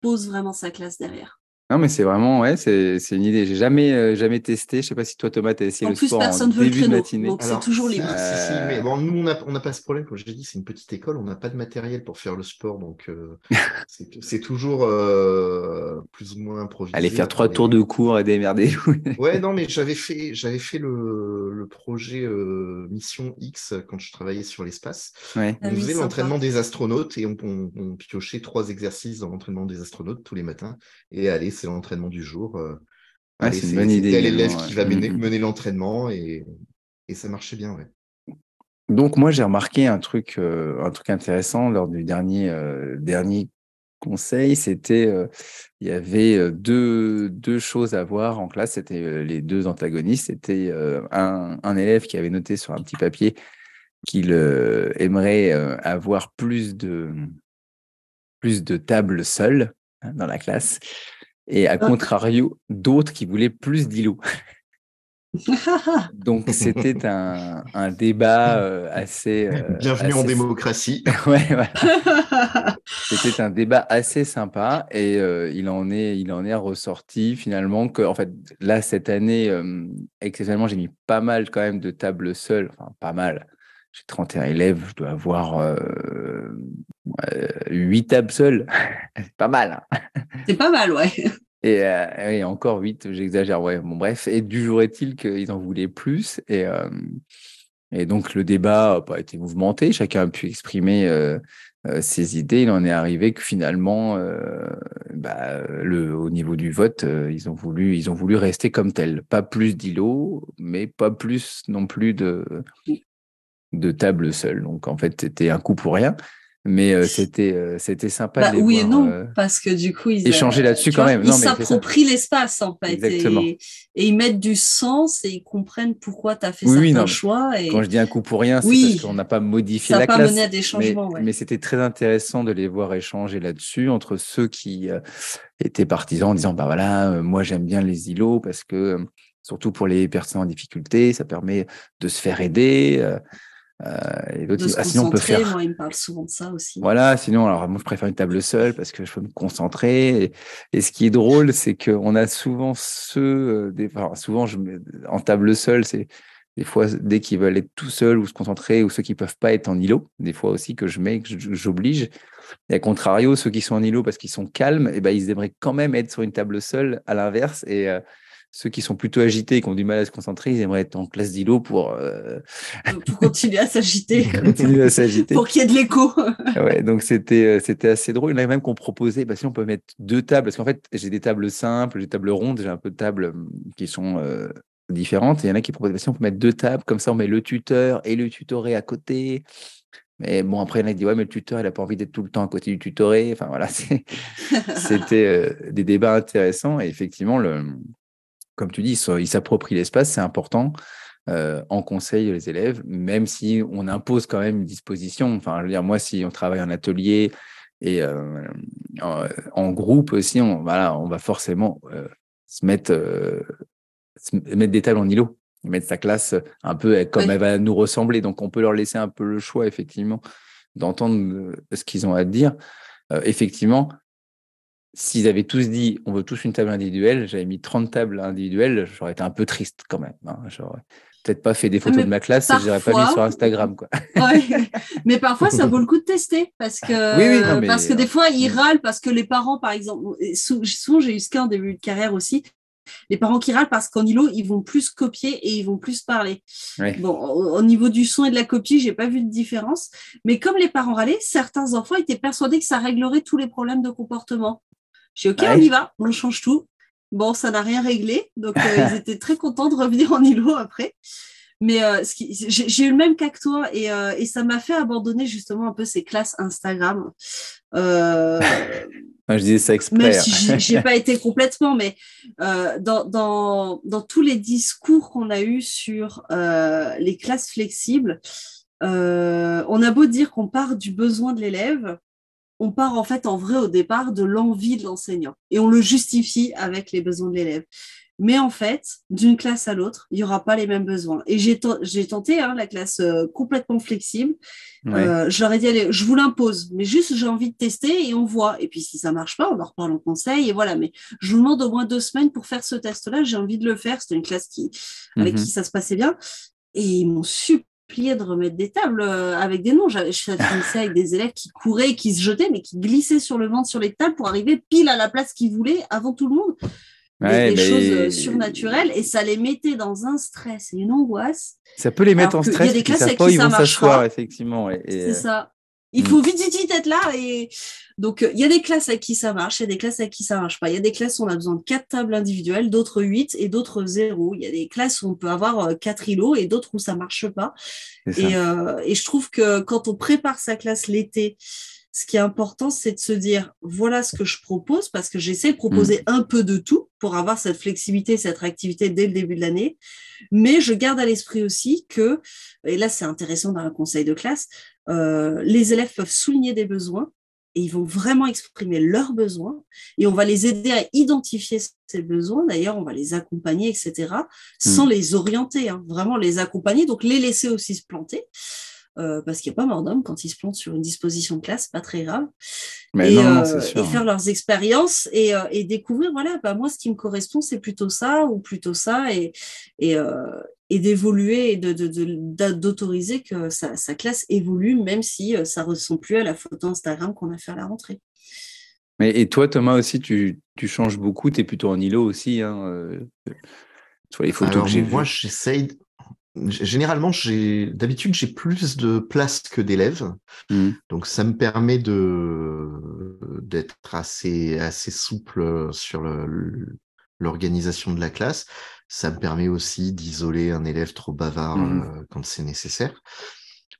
pose vraiment sa classe derrière. Non, mais c'est vraiment, ouais, c'est c'est une idée. J'ai jamais, euh, jamais testé. Je sais pas si toi, Thomas, tu as essayé En le plus, sport personne en veut le début de matinée. donc c'est toujours si, libre. Si, si, Euh, mais bon, nous, on n'a on n'a pas ce problème. Comme je l'ai dit, c'est une petite école, on n'a pas de matériel pour faire le sport, donc euh, c'est c'est toujours euh, plus ou moins improvisé. Aller faire trois Mais- tours de cours et démerder. Ouais, non, mais j'avais fait, j'avais fait le, le projet euh, Mission X quand je travaillais sur l'espace. ouais. Ah On faisait l'entraînement des astronautes et on, on- on piochait trois exercices dans l'entraînement des astronautes tous les matins. Et allez, c'est l'entraînement du jour. allez, c'est une bonne idée tel également, élève ouais. qui va mener, Mhm. mener l'entraînement et, et ça marchait bien, ouais. Donc moi j'ai remarqué un truc, euh, un truc intéressant lors du dernier euh, dernier conseil, c'était euh, il y avait deux deux choses à voir en classe. C'était les deux antagonistes. C'était un, un élève qui avait noté sur un petit papier qu'il aimerait avoir plus de plus de tables seules hein, dans la classe. Et à contrario, d'autres qui voulaient plus d'îlots. Donc c'était un, un, débat euh, assez. Euh, Bienvenue en démocratie. ouais, c'était un débat assez sympa et euh, il en est, il en est ressorti finalement que, en fait, là cette année, exceptionnellement, j'ai mis pas mal quand même de tables seules, enfin pas mal. J'ai 31 élèves, je dois avoir 8 tables seules. C'est pas mal. Hein. C'est pas mal, ouais. Euh, et, encore 8, j'exagère, ouais. Bon, bref. Et du jour est-il qu'ils en voulaient plus. Et, euh, et donc, le débat n'a pas été mouvementé. Chacun a pu exprimer euh, ses idées. Il en est arrivé que finalement, bah, le, au niveau du vote, ils, ont voulu, ils ont voulu rester comme tel. Pas plus d'îlots, mais pas plus non plus de, de table seule. Donc, en fait, c'était un coup pour rien mais euh, c'était euh, c'était sympa bah, de les oui voir, et non euh, parce que du coup ils échanger là-dessus quand même ils s'approprient l'espace en fait Exactement. Et, et, ils mettent du sens et ils comprennent pourquoi tu as fait oui, certains choix et... quand je dis un coup pour rien c'est oui, parce qu'on n'a pas modifié ça la pas classe mené à des changements, mais, ouais. mais c'était très intéressant de les voir échanger là-dessus entre ceux qui étaient partisans en disant bah voilà moi j'aime bien les îlots parce que surtout pour les personnes en difficulté ça permet de se faire aider euh, et ah, sinon on peut faire. Moi, il me parle souvent de ça aussi. Voilà, sinon, alors moi, je préfère une table seule parce que je peux me concentrer. Et, ce qui est drôle, c'est qu'on a souvent ceux, euh, des, enfin, souvent, je, en table seule, c'est des fois, dès qu'ils veulent être tout seuls ou se concentrer, ou ceux qui peuvent pas être en îlot, des fois aussi que je mets, que j'oblige. Et à contrario, ceux qui sont en îlot parce qu'ils sont calmes, et eh ben, ils aimeraient quand même être sur une table seule à l'inverse. Et, euh, ceux qui sont plutôt agités et qui ont du mal à se concentrer, ils aimeraient être en classe d'îlot pour... Euh, pour continuer à s'agiter. continuer à s'agiter. pour qu'il y ait de l'écho. ouais, donc c'était, euh, c'était assez drôle. Il y en a même qu'on proposait, bah, si on peut mettre deux tables, parce qu'en fait, j'ai des tables simples, j'ai des tables rondes, j'ai un peu de tables hum, qui sont euh, différentes. Et il y en a qui proposent, bah, si on peut mettre deux tables, comme ça on met le tuteur et le tutoré à côté. Mais bon, après, il y en a qui disent, ouais, mais le tuteur, il n'a pas envie d'être tout le temps à côté du tutoré. Enfin, voilà, c'était des débats intéressants. Et effectivement, le, comme tu dis, ils s'approprient l'espace, c'est important. Euh, en conseil les élèves, même si on impose quand même une disposition. Enfin, je veux dire, moi, si on travaille en atelier et euh, en, groupe aussi, on, voilà, on va forcément euh, se, mettre, se mettre des tables en îlot, mettre sa classe un peu comme elle va nous ressembler. Donc, on peut leur laisser un peu le choix, effectivement, d'entendre ce qu'ils ont à dire. effectivement, s'ils avaient tous dit on veut tous une table individuelle, j'avais mis 30 tables individuelles, j'aurais été un peu triste quand même. Hein. J'aurais peut-être pas fait des photos de ma classe et je pas mis sur Instagram. Quoi. Mais parfois, ça vaut le coup de tester parce que, parce que des fois, ils râlent parce que les parents, par exemple, souvent j'ai eu ce cas en début de carrière aussi, les parents qui râlent parce qu'en îlot, ils vont plus copier et ils vont plus parler. Bon, au, niveau du son et de la copie, j'ai pas vu de différence. Mais comme les parents râlaient, certains enfants étaient persuadés que ça réglerait tous les problèmes de comportement. J'ai dit, OK, on y va, on change tout. Bon, ça n'a rien réglé. Donc, euh, ils étaient très contents de revenir en îlot après. Mais euh, j'ai eu le même cas que toi et, euh, et ça m'a fait abandonner justement un peu ces classes Instagram. je disais ça exprès. Même si j'ai pas été complètement, mais dans, dans, dans, tous les discours qu'on a eus sur les classes flexibles, on a beau dire qu'on part du besoin de l'élève, on part en fait en vrai au départ de l'envie de l'enseignant et on le justifie avec les besoins de l'élève. Mais en fait, d'une classe à l'autre, il n'y aura pas les mêmes besoins. Et j'ai, tenté hein, la classe euh, complètement flexible. Euh, je leur ai dit, allez, je vous l'impose, mais juste j'ai envie de tester et on voit. Et puis si ça marche pas, on leur parle en conseil et voilà. Mais je vous demande au moins deux semaines pour faire ce test-là. J'ai envie de le faire. C'était une classe qui, avec mhm. qui ça se passait bien. Et ils m'ont super de remettre des tables euh, avec des noms. Je finissais avec des élèves qui couraient, qui se jetaient, mais qui glissaient sur le ventre sur les tables pour arriver pile à la place qu'ils voulaient avant tout le monde. des, choses euh, surnaturelles et ça les mettait dans un stress et une angoisse. Ça peut les mettre en stress. Il y a des classes avec qui ça s'asseoir effectivement. C'est ça. Il faut vite, vite, vite être là. Et donc, il y a des classes avec qui ça marche, il y a des classes avec qui ça marche pas. Il y a des classes où on a besoin de quatre tables individuelles, d'autres huit et d'autres zéro. Il y a des classes où on peut avoir euh, quatre îlots et d'autres où ça marche pas. Et, euh, et je trouve que quand on prépare sa classe l'été, ce qui est important, c'est de se dire, voilà ce que je propose, parce que j'essaie de proposer mm. un peu de tout pour avoir cette flexibilité, cette réactivité dès le début de l'année. Mais je garde à l'esprit aussi que, et là c'est intéressant dans un conseil de classe, euh, les élèves peuvent souligner des besoins et ils vont vraiment exprimer leurs besoins et on va les aider à identifier ces besoins. D'ailleurs, on va les accompagner, etc., sans mm. les orienter, hein. vraiment les accompagner, donc les laisser aussi se planter. Euh, parce qu'il n'y a pas mort d'homme quand ils se plantent sur une disposition de classe, pas très grave. Mais et, non, euh, et faire leurs expériences et, euh, et, découvrir, voilà, bah, moi, ce qui me correspond, c'est plutôt ça ou plutôt ça, et, et, et d'évoluer et d'autoriser de, que sa, sa, classe évolue, même si ça ne ressemble plus à la photo Instagram qu'on a fait à la rentrée. Mais, et toi, Thomas, aussi, tu, tu changes beaucoup, tu es plutôt en îlot aussi, hein, sur les photos que j'ai Moi, j'essaye Généralement, j'ai d'habitude j'ai plus de place que d'élèves, mmh. donc ça me permet de d'être assez assez souple sur l'organisation de la classe. Ça me permet aussi d'isoler un élève trop bavard mmh. euh, quand c'est nécessaire.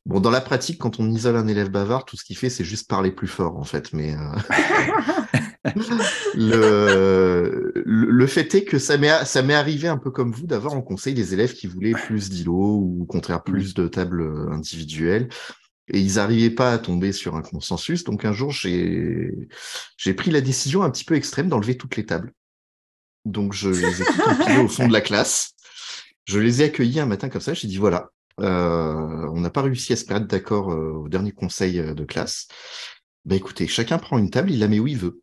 Bon, dans la pratique, quand on isole un élève bavard, tout ce qu'il fait, c'est juste parler plus fort, en fait. Mais euh, le, le, fait est que ça m'est arrivé un peu comme vous d'avoir en conseil des élèves qui voulaient plus d'îlots ou au contraire plus de tables individuelles. Et ils n'arrivaient pas à tomber sur un consensus. Donc un jour, j'ai pris la décision un petit peu extrême d'enlever toutes les tables. Donc je les ai toutes empilées au fond de la classe. Je les ai accueillis un matin comme ça. J'ai dit voilà, euh, on n'a pas réussi à se mettre d'accord euh, au dernier conseil euh, de classe. Bah écoutez, chacun prend une table, il la met où il veut.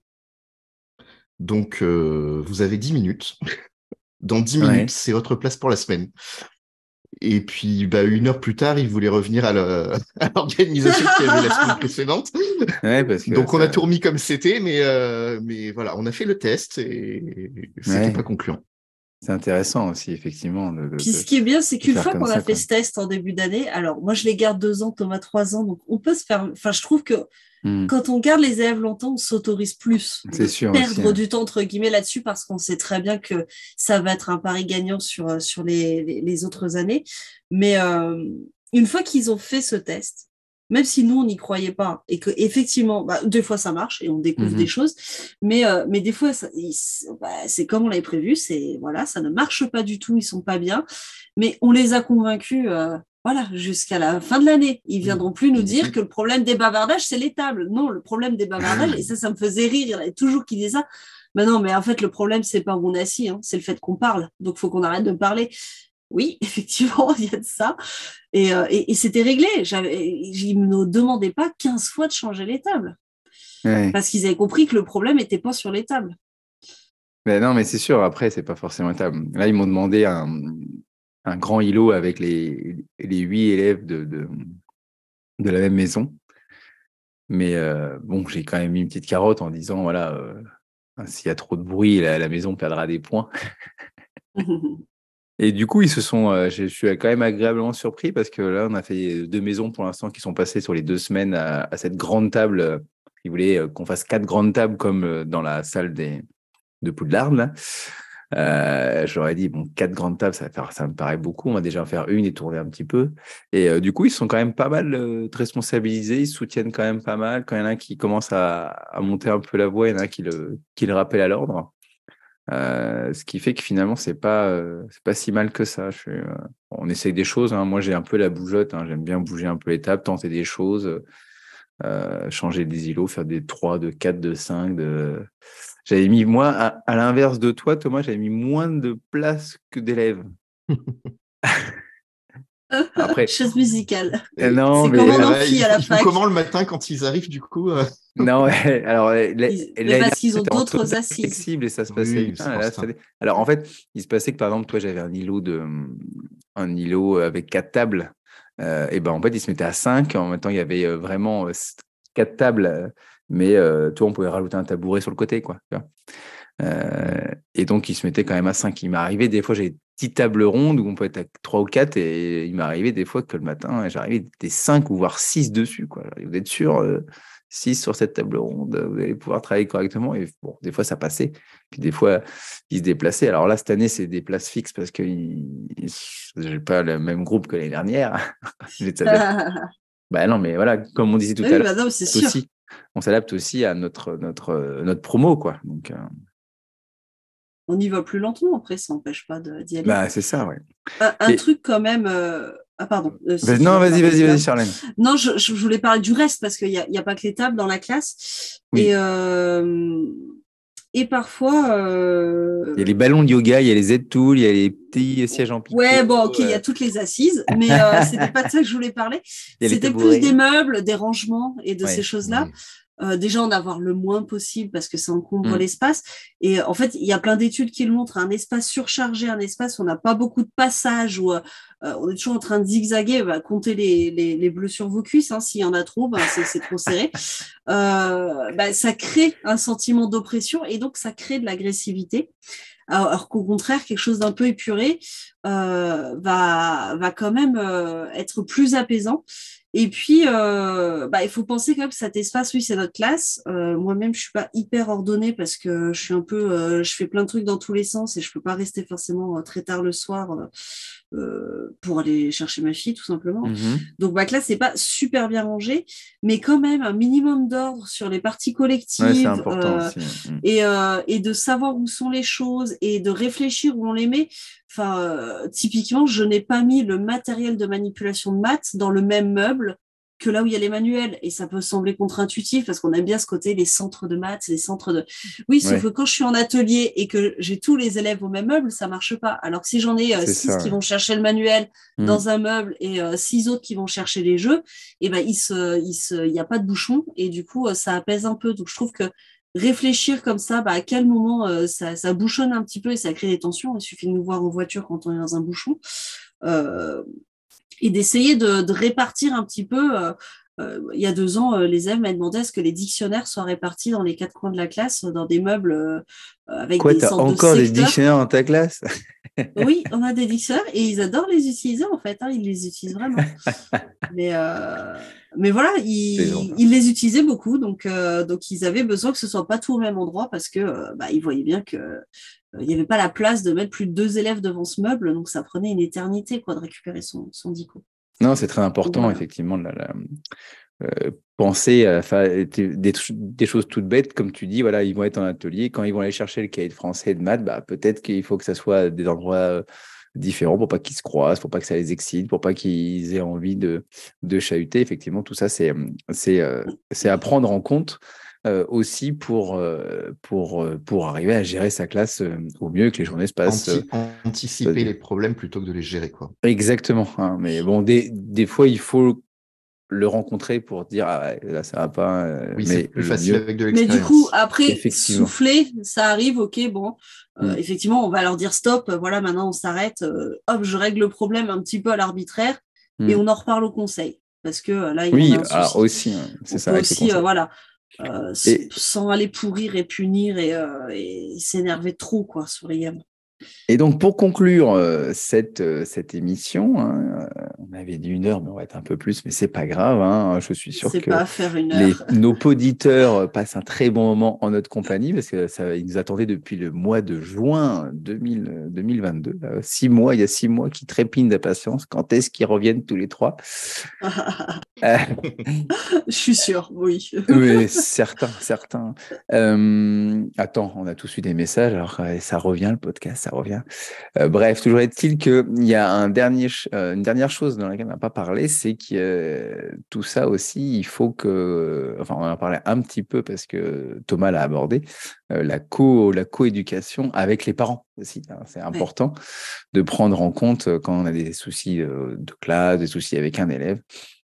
Donc, euh, vous avez 10 minutes. Dans 10 minutes, c'est votre place pour la semaine. Et puis, bah, une heure plus tard, il voulait revenir à l'organisation qu'il y avait la semaine précédente. Donc, on a tout remis comme c'était, mais, euh, mais voilà, on a fait le test et c'était pas concluant. C'est intéressant aussi, effectivement. Puis ce qui est bien, c'est qu'une fois qu'on a fait ce test en début d'année, alors moi je les garde deux ans, Thomas trois ans, donc on peut se faire. Enfin, je trouve que Hmm. Quand on garde les élèves longtemps, on s'autorise plus sûr perdre hein. du temps entre guillemets là-dessus parce qu'on sait très bien que ça va être un pari gagnant sur, euh, sur les, les, autres années. Mais euh, une fois qu'ils ont fait ce test, même si nous on n'y croyait pas et que effectivement, bah, des fois ça marche et on découvre mhm. des choses, mais euh, mais des fois bah, c'est comme on l'avait prévu, c'est voilà, ça ne marche pas du tout, ils sont pas bien, mais on les a convaincus. Voilà, jusqu'à la fin de l'année. Ils viendront plus nous dire que le problème des bavardages, c'est les tables. Non, le problème des bavardages, et ça, ça me faisait rire, il y en avait toujours qui disaient ça. Mais non, mais en fait, le problème, c'est pas où on est assis, hein, c'est le fait qu'on parle. Donc, il faut qu'on arrête de parler. Oui, effectivement, il y a de ça. Et, euh, c'était réglé. Ils ne me demandaient pas 15 fois de changer les tables. Parce qu'ils avaient compris que le problème n'était pas sur les tables. Mais non, mais c'est sûr, après, c'est pas forcément les tables. Là, ils m'ont demandé un, un grand îlot avec les, les huit élèves de, de, de, la même maison. Mais euh, bon, j'ai quand même mis une petite carotte en disant voilà, euh, s'il y a trop de bruit, la, maison perdra des points. Et du coup, ils se sont. Euh, je suis quand même agréablement surpris parce que là, on a fait deux maisons pour l'instant qui sont passées sur les deux semaines à, cette grande table. Ils voulaient qu'on fasse quatre grandes tables comme dans la salle des, de Poudlard. Là. Euh, J'aurais dit, bon, quatre grandes tables, ça, ça me paraît beaucoup. On va déjà en faire une et tourner un petit peu. Et euh, du coup, ils sont quand même pas mal euh, responsabilisés. Ils soutiennent quand même pas mal. Quand il y en a un qui commence à, à monter un peu la voix, il y en a un qui le, qui le rappelle à l'ordre. Euh, ce qui fait que finalement, c'est pas, euh, c'est pas si mal que ça. Je suis, on essaye des choses. Hein. Moi, j'ai un peu la bougeotte. Hein. J'aime bien bouger un peu les tables, tenter des choses, changer des îlots, faire des 3, de 4, de 5, de j'avais mis, moi, à, l'inverse de toi, Thomas, j'avais mis moins de place que d'élèves. Après, chaise musicale. Euh, non, mais comment, à la fac. comment le matin quand ils arrivent du coup euh Non, alors parce qu'ils ont d'autres assises. Flexible et ça se passait. Alors en fait, il se passait que par exemple, toi, j'avais un îlot de un îlot avec quatre tables. Euh, et ben en fait, il se mettait à cinq. En même temps, il y avait vraiment quatre tables mais euh, toi, on pouvait rajouter un tabouret sur le côté, quoi. Euh, et donc, il se mettait quand même à 5. Il m'est arrivé des fois, j'ai une petite table ronde où on peut être à 3 ou 4, et il m'est arrivé des fois que le matin, j'arrivais des 5 ou voire 6 dessus. Quoi. Vous êtes sûr, 6 euh, sur cette table ronde, vous allez pouvoir travailler correctement. Et bon, des fois, ça passait. Puis des fois, il se déplaçait. Alors là, cette année, c'est des places fixes parce que je n'ai pas le même groupe que l'année dernière. bah non, mais voilà, comme on disait tout à l'heure, bah on s'adapte aussi à notre, notre, notre promo. Quoi. Donc, euh, On y va plus lentement, après, ça n'empêche pas d'y aller. Bah, c'est ça, ouais. Un, truc quand même, euh, Ah, pardon. Euh, non, vas-y, vas-y, vas-y, Charlène. Non, je, voulais parler du reste parce qu'il n'y a, a, pas que les tables dans la classe. Et, euh, et parfois. Euh, il y a les ballons de yoga, il y a les Z-tools, il y a les petits sièges en piquet. Ouais, bon, ok, il y a toutes les assises, mais c'était pas de ça que je voulais parler. C'était plus des meubles, des rangements et de ces choses-là. Euh, déjà en avoir le moins possible parce que ça encombre mm. l'espace. Et en fait, il y a plein d'études qui le montrent. Un espace surchargé, un espace où on n'a pas beaucoup de passages, où euh, on est toujours en train de zigzaguer, bah, compter les, les, les, bleus sur vos cuisses. Hein, S'il y en a trop, bah, c'est trop serré. Euh, bah, ça crée un sentiment d'oppression et donc ça crée de l'agressivité. Alors qu'au contraire, quelque chose d'un peu épuré euh, va, va quand même euh, être plus apaisant. Et puis, euh, bah, il faut penser quand même que cet espace, oui, c'est notre classe. Euh, moi-même, je suis pas hyper ordonnée parce que je suis un peu, euh, je fais plein de trucs dans tous les sens et je peux pas rester forcément très tard le soir pour aller chercher ma fille, tout simplement. Mhm. Donc, ma classe n'est pas super bien rangée, mais quand même un minimum d'ordre sur les parties collectives et, et de savoir où sont les choses et de réfléchir où on les met. Enfin, euh, typiquement, je n'ai pas mis le matériel de manipulation de maths dans le même meuble que là où il y a les manuels. Et ça peut sembler contre-intuitif parce qu'on aime bien ce côté, les centres de maths, les centres de... Oui, sauf que quand je suis en atelier et que j'ai tous les élèves au même meuble, ça marche pas. Alors que si j'en ai euh, six qui vont chercher le manuel mmh. dans un meuble et euh, six autres qui vont chercher les jeux, et eh ben, il se, il se, il y a pas de bouchon et du coup, ça apaise un peu. Donc, je trouve que réfléchir comme ça, bah, à quel moment euh, ça, bouchonne un petit peu et ça crée des tensions. Il suffit de nous voir en voiture quand on est dans un bouchon. Euh, et d'essayer de, répartir un petit peu. Euh, il y a deux ans, les élèves m'ont demandé à ce que les dictionnaires soient répartis dans les quatre coins de la classe, dans des meubles avec Quoi, des as encore des dictionnaires dans ta classe? Oui, on a des dictionnaires et ils adorent les utiliser en fait. Hein, ils les utilisent vraiment. Mais mais voilà, ils, les utilisaient beaucoup, donc, euh, donc ils avaient besoin que ce soit pas tout au même endroit parce que euh, bah, ils voyaient bien que euh, il n'y avait pas la place de mettre plus de deux élèves devant ce meuble, donc ça prenait une éternité quoi, de récupérer son, son dico. Non, c'est très important, effectivement, de penser à des, des, choses toutes bêtes, comme tu dis, voilà, ils vont être en atelier, quand ils vont aller chercher le cahier de français et de maths, bah, peut-être qu'il faut que ça soit des endroits différents pour pas qu'ils se croisent, pour pas que ça les excite, pour pas qu'ils aient envie de, de chahuter. Effectivement, tout ça, c'est c'est euh, à prendre en compte euh, aussi pour, euh, pour, pour arriver à gérer sa classe au mieux, que les journées se passent. anticiper les problèmes plutôt que de les gérer. Quoi. Exactement. Hein, mais bon, des, des fois, il faut le rencontrer pour dire ah là ça va pas euh, oui, mais plus facile avec de mais du coup après souffler ça arrive ok bon euh, mm. effectivement on va leur dire stop voilà maintenant on s'arrête euh, hop je règle le problème un petit peu à l'arbitraire et mm. on en reparle au conseil. Parce que là il oui alors aussi hein, c'est ça aussi voilà sans aller pourrir et punir et, et s'énerver trop quoi sur les et donc, pour conclure euh, cette, euh, cette émission, hein, euh, on avait dit une heure, mais on va être un peu plus, mais c'est pas grave. Hein, je suis sûr que Les, nos auditeurs passent un très bon moment en notre compagnie parce que ça, ils nous attendaient depuis le mois de juin 2000, 2022. six mois, il y a six mois qui trépignent d'impatience. Quand est-ce qu'ils reviennent tous les trois? Je suis sûr, oui. oui, certains, certains. attends, on a tous eu des messages, alors ça revient le podcast ça revient. Euh, bref, toujours est-il qu'il y a un dernier, euh, une dernière chose dans laquelle on n'a pas parlé, c'est que tout ça aussi, il faut que, enfin, on en a parlé un petit peu parce que Thomas l'a abordé, euh, la co, la coéducation avec les parents aussi. Hein. c'est important de prendre en compte quand on a des soucis de classe, des soucis avec un élève,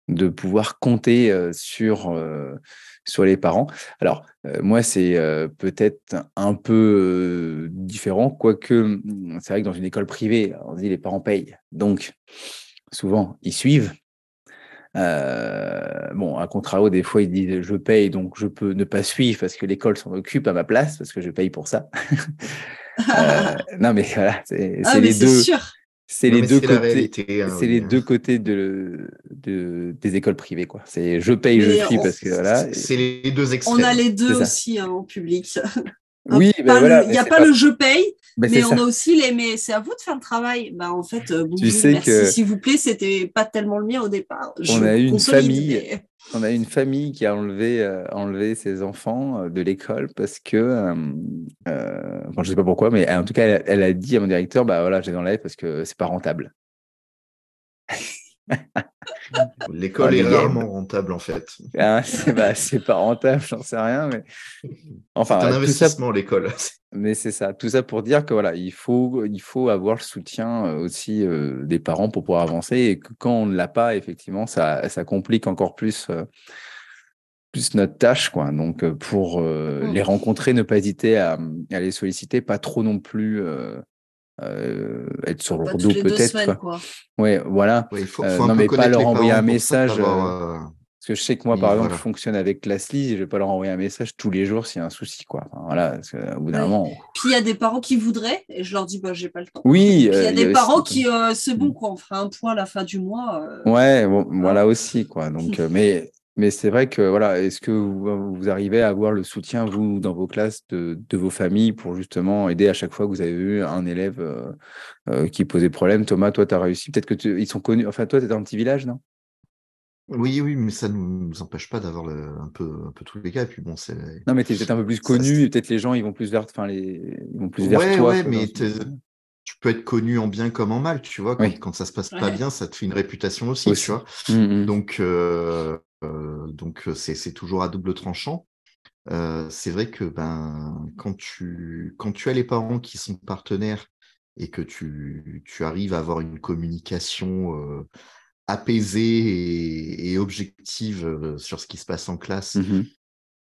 de pouvoir compter sur sur les parents. Alors, euh, moi, c'est euh, peut-être un peu euh, différent, quoique mmh, c'est vrai que dans une école privée, on dit les parents payent. Donc, souvent, ils suivent. bon, à contrario, des fois, ils disent je paye, donc je peux ne pas suivre parce que l'école s'en occupe à ma place, parce que je paye pour ça. non, mais voilà, c'est ah, les deux. Sûr. C'est les, deux côtés, hein, c'est les deux côtés de, de, des écoles privées. quoi. C'est je paye, je suis parce que voilà. C'est les deux extrêmes. On a les deux aussi hein, en public. Oui, ben il n'y a pas, le je paye, ben, mais on a aussi les mais c'est à vous de faire le travail. Bah, en fait, euh, tu sais merci, s'il vous plaît, c'était pas tellement le mien au départ. on a eu une famille, on a une famille qui a enlevé, euh, ses enfants euh, de l'école parce que, euh, je sais pas pourquoi, mais en tout cas, elle, a dit à mon directeur, bah voilà, je les enlève parce que c'est pas rentable. L'école est rarement rentable en fait. Ah, bah, c'est pas rentable, j'en sais rien, mais enfin. C'est un investissement l'école. Mais c'est ça, tout ça pour dire que voilà, il faut, il faut avoir le soutien euh, aussi euh, des parents pour pouvoir avancer et que quand on ne l'a pas, effectivement, ça, ça complique encore plus. Euh, plus notre tâche, quoi. Donc, pour mmh. les rencontrer, ne pas hésiter à, à, les solliciter, pas trop non plus euh, être sur leur dos peut-être. Ouais, voilà. faut, euh, non, mais pas leur envoyer un message. Euh, parce que je sais que moi, par exemple, je fonctionne avec Leslie, je vais pas leur envoyer un message tous les jours s'il y a un souci, quoi. voilà, au bout d'un moment. Puis il y a des parents qui voudraient, et je leur dis, bah, j'ai pas le temps. Oui. il y a des parents qui, c'est bon, quoi, on fera un point à la fin du mois. Ouais, bon, voilà aussi, quoi. Donc, mais mais c'est vrai que, voilà, est-ce que vous, arrivez à avoir le soutien, vous, dans vos classes, de, vos familles pour justement aider à chaque fois que vous avez eu un élève euh, euh, qui posait problème? Thomas, toi, tu as réussi? Peut-être que ils sont connus. Enfin, toi, tu es dans un petit village, non? Oui, oui, mais ça ne nous empêche pas d'avoir un peu, un peu tous les cas. puis bon, c'est. Non, mais tu es peut-être un peu plus connu, peut-être les gens ils vont plus vers, enfin, les... ils vont plus vers toi. Ouais, mais tu peux être connu en bien comme en mal, tu vois. Quand, quand ça se passe pas bien, ça te fait une réputation aussi, tu vois. Mmh, mmh. Donc, euh, donc euh, c'est toujours à double tranchant. Euh, c'est vrai que ben, quand, tu, quand tu as les parents qui sont partenaires et que tu, tu arrives à avoir une communication apaisée et, objective sur ce qui se passe en classe, mmh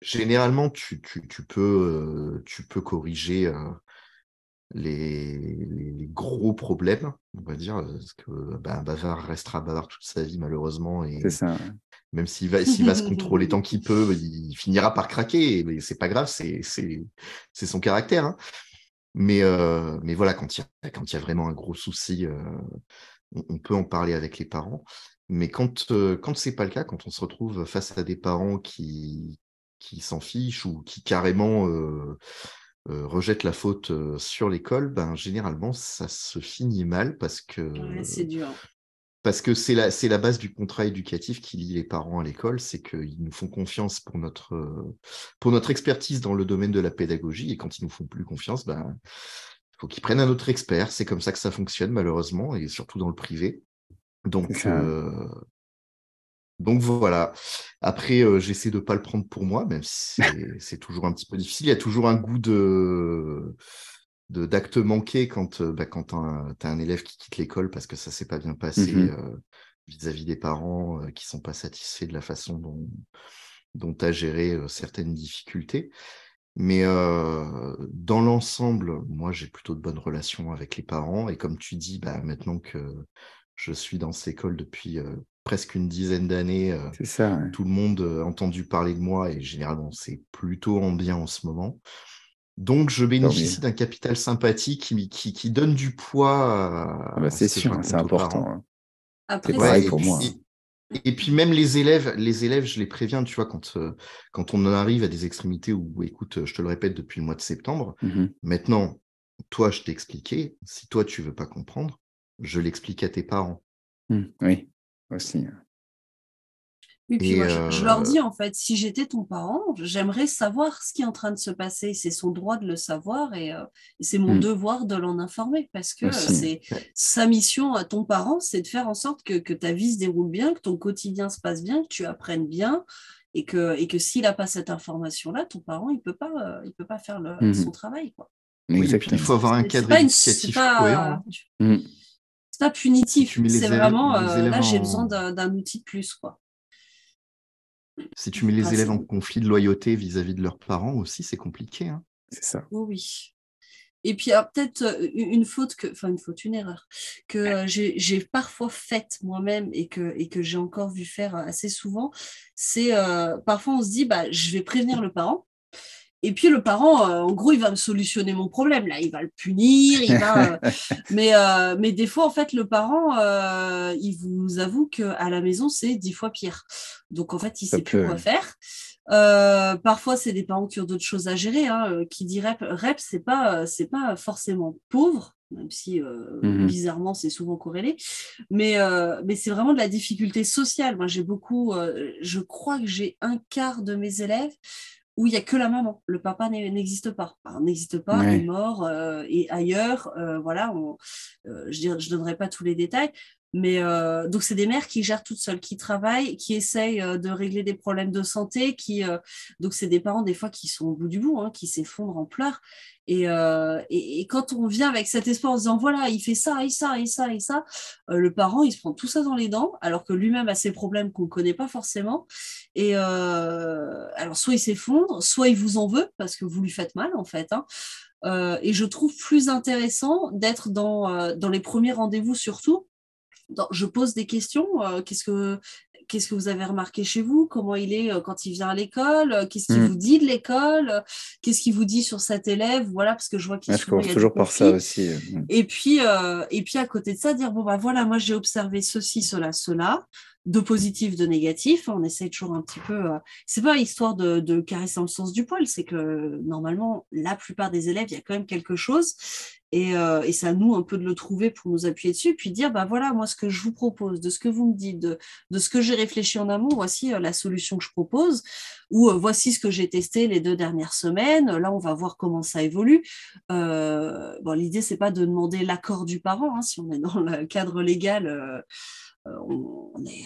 généralement, tu, tu, tu, peux, tu peux corriger les, les, gros problèmes, on va dire, parce que ben, un bavard restera bavard toute sa vie, malheureusement. Et, ça. Même s'il va, s'il va se contrôler tant qu'il peut, il finira par craquer. Mais c'est pas grave, c'est, son caractère. Hein. Mais, euh, mais voilà, quand il y, a, y vraiment un gros souci, euh, on, peut en parler avec les parents. Mais quand, euh, quand ce n'est pas le cas, quand on se retrouve face à des parents qui, qui s'en fichent ou qui carrément rejettent la faute sur l'école, ben, généralement, ça se finit mal parce que. c'est dur parce que c'est la, base du contrat éducatif qui lie les parents à l'école, c'est qu'ils nous font confiance pour notre, pour notre expertise dans le domaine de la pédagogie, et quand ils nous font plus confiance, ben, il faut qu'ils prennent un autre expert. C'est comme ça que ça fonctionne, malheureusement, et surtout dans le privé. Donc, euh, donc voilà. Après, euh, j'essaie de ne pas le prendre pour moi, même si c'est toujours un petit peu difficile. Il y a toujours un goût de d'actes manqués quand, euh, bah, quand tu as, un élève qui quitte l'école parce que ça s'est pas bien passé mmh euh, vis-à-vis des parents euh, qui sont pas satisfaits de la façon dont, dont tu as géré certaines difficultés. Mais dans l'ensemble, moi, j'ai plutôt de bonnes relations avec les parents. Et comme tu dis, bah, maintenant que je suis dans cette école depuis presque une dizaine d'années, tout le monde a entendu parler de moi et généralement, c'est plutôt en bien en ce moment. Donc, je bénéficie d'un capital sympathique qui, qui, donne du poids. Ah bah, c'est sûr, c'est important. Hein. Après, pareil pour moi. Et, puis même les élèves, les élèves, je les préviens, tu vois, quand, euh, quand on en arrive à des extrémités où, écoute, je te le répète depuis le mois de septembre, mmh maintenant, toi, je t'ai expliqué. Si toi, tu veux pas comprendre, je l'explique à tes parents. Mmh, oui, aussi. Oui, puis moi, je, leur dis en fait, si j'étais ton parent, j'aimerais savoir ce qui est en train de se passer. C'est son droit de le savoir et, c'est mon mmh. devoir de l'en informer parce que c'est sa mission à ton parent, c'est de faire en sorte que, ta vie se déroule bien, que ton quotidien se passe bien, que tu apprennes bien et que, et que s'il n'a pas cette information-là, ton parent, il ne peut, pas, il peut pas faire mmh son travail. Quoi. il faut avoir un cadre éducatif cohérent. Mmh. C'est pas punitif, c'est vraiment là, j'ai besoin d'un outil de plus. quoi. Si tu mets les élèves en conflit de loyauté vis-à-vis de leurs parents aussi, c'est compliqué. Hein. c'est ça. oui. Et puis peut-être euh, une faute, que, enfin une faute, une erreur, que euh, j'ai parfois faite moi-même et que, et que j'ai encore vu faire assez souvent, c'est euh, parfois on se dit, bah, je vais prévenir le parent, et puis le parent, euh, en gros, il va me solutionner mon problème. Là, il va le punir, il va. Euh, mais, euh, mais des fois, en fait, le parent, il vous avoue qu'à la maison, c'est dix fois pire. Donc, en fait, il sait plus quoi faire. parfois, c'est des parents qui ont d'autres choses à gérer. Hein, qui dit rep, rep c'est pas, c'est pas forcément pauvre, même si mmh bizarrement c'est souvent corrélé, mais, mais c'est vraiment de la difficulté sociale. Moi j'ai beaucoup, je crois que j'ai un quart de mes élèves où il n'y a que la maman. Le papa n'existe pas. N'existe pas, il est mort euh, et ailleurs. Euh, voilà, euh, je ne donnerai pas tous les détails. Mais euh, donc, c'est des mères qui gèrent toutes seules, qui travaillent, qui essayent euh, de régler des problèmes de santé, qui donc c'est des parents des fois qui sont au bout du bout, hein, qui s'effondrent en pleurs. Et, et, quand on vient avec cet espoir en disant voilà, il fait ça et ça et ça et ça, le parent il se prend tout ça dans les dents, alors que lui-même a ses problèmes qu'on ne connaît pas forcément. Et alors soit il s'effondre, soit il vous en veut parce que vous lui faites mal en fait. Hein. Euh, et je trouve plus intéressant d'être dans, euh, dans les premiers rendez-vous surtout. Je pose des questions. Euh, qu'est-ce que qu'est-ce que vous avez remarqué chez vous? Comment il est quand il vient à l'école? Qu'est-ce qu'il mm. vous dit de l'école? Qu'est-ce qu'il vous dit sur cet élève? Voilà, parce que je vois qu'il je commence toujours par ça aussi. Et puis, et puis à côté de ça, dire bon bah voilà, moi j'ai observé ceci, cela, cela de positif, de négatif. On essaye toujours un petit peu. Euh, c'est pas histoire de, caresser le sens du poil, c'est que normalement, la plupart des élèves, il y a quand même quelque chose. Et, euh, et c'est à nous un peu de le trouver pour nous appuyer dessus, puis dire bah voilà, moi, ce que je vous propose, de ce que vous me dites, de, ce que j'ai réfléchi en amont, voici euh, la solution que je propose, ou voici ce que j'ai testé les deux dernières semaines. Là, on va voir comment ça évolue. bon, l'idée, c'est pas de demander l'accord du parent, hein, si on est dans le cadre légal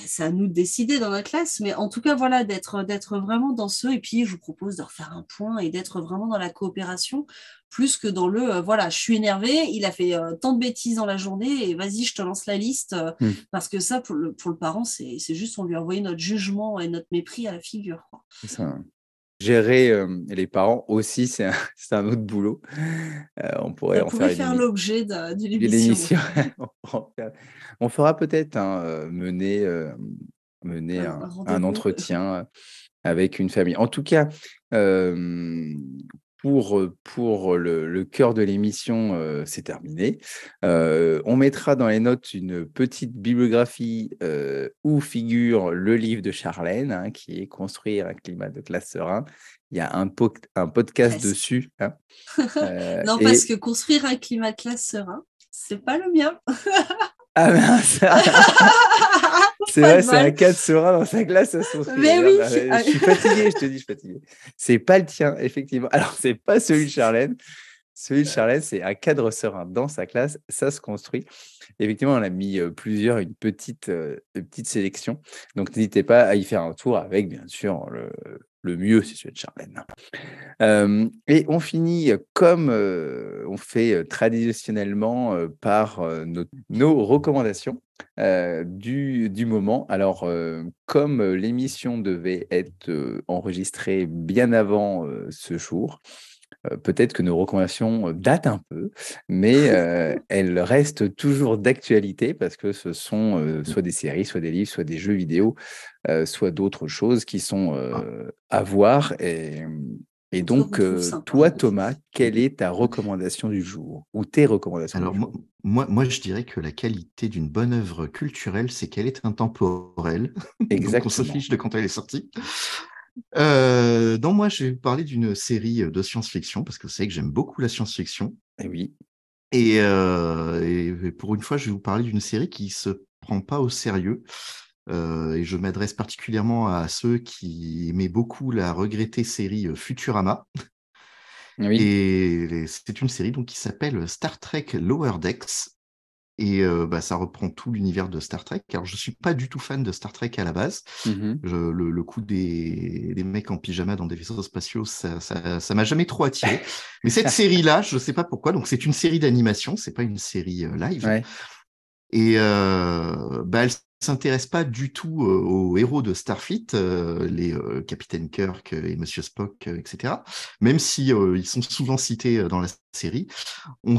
c'est à nous de décider dans la classe, mais en tout cas, voilà, d'être, d'être vraiment dans ce. Et puis, je vous propose de refaire un point et d'être vraiment dans la coopération, plus que dans le euh, voilà, je suis énervé, il a fait euh, tant de bêtises dans la journée et vas-y, je te lance la liste. Euh, hmm. Parce que ça, pour le, pour le parent, c'est, juste on lui a envoyé notre jugement et notre mépris à la figure. Ça. Gérer les parents aussi, c'est un, un, autre boulot. on pourrait en faire, faire l'objet d'une émission. on fera peut-être hein, mener, mener un, entretien avec une famille. En tout cas, pour, pour le, cœur de l'émission, c'est terminé. on mettra dans les notes une petite bibliographie où figure le livre de Charlène, hein, qui est Construire un climat de classe serein. Il y a un, un podcast dessus. Hein. non, parce que construire un climat de classe serein, c'est pas le mien. ah mince C'est vrai, c'est un cadre serein dans sa glace à son Mais oui, je suis fatigué, je te dis, je suis fatigué. C'est pas le tien, effectivement. Alors, c'est pas celui de Charlène. Celui de Charlène, c'est un cadre serein dans sa classe. Ça se construit. Effectivement, on a mis euh, plusieurs, une petite, euh, une petite sélection. Donc, n'hésitez pas à y faire un tour avec, bien sûr, le, le mieux, c'est celui de Charlène. Euh, et on finit comme on fait traditionnellement par nos, recommandations du, du, moment. Alors, comme l'émission devait être enregistrée bien avant ce jour, euh, peut-être que nos recommandations euh, datent un peu, mais euh, elles restent toujours d'actualité parce que ce sont soit des séries, soit des livres, soit des jeux vidéo, soit d'autres choses qui sont à voir. Et, et donc, toi, Thomas, quelle est ta recommandation du jour ou tes recommandations Alors, moi, moi, je dirais que la qualité d'une bonne œuvre culturelle, c'est qu'elle est intemporelle. Exactement. on se fiche de quand elle est sortie. Euh, donc moi, je vais vous parler d'une série de science-fiction, parce que vous savez que j'aime beaucoup la science-fiction. Et eh oui. Euh, et, pour une fois, je vais vous parler d'une série qui se prend pas au sérieux. Euh, et je m'adresse particulièrement à ceux qui aimaient beaucoup la regrettée série Futurama. Oui. Et c'est une série donc, qui s'appelle Star Trek Lower Decks. Et bah, ça reprend tout l'univers de Star Trek. Alors, je ne suis pas du tout fan de Star Trek à la base. Mmh le, coup des, des, mecs en pyjama dans des vaisseaux spatiaux, ça ne ça, m'a jamais trop attiré. Mais cette série-là, je ne sais pas pourquoi. Donc, c'est une série d'animation, c'est pas une série live. Et bah, elle s'intéresse pas du tout aux héros de Starfleet, les Capitaine Kirk et Monsieur Spock, etc. Même si ils sont souvent cités dans la série, on,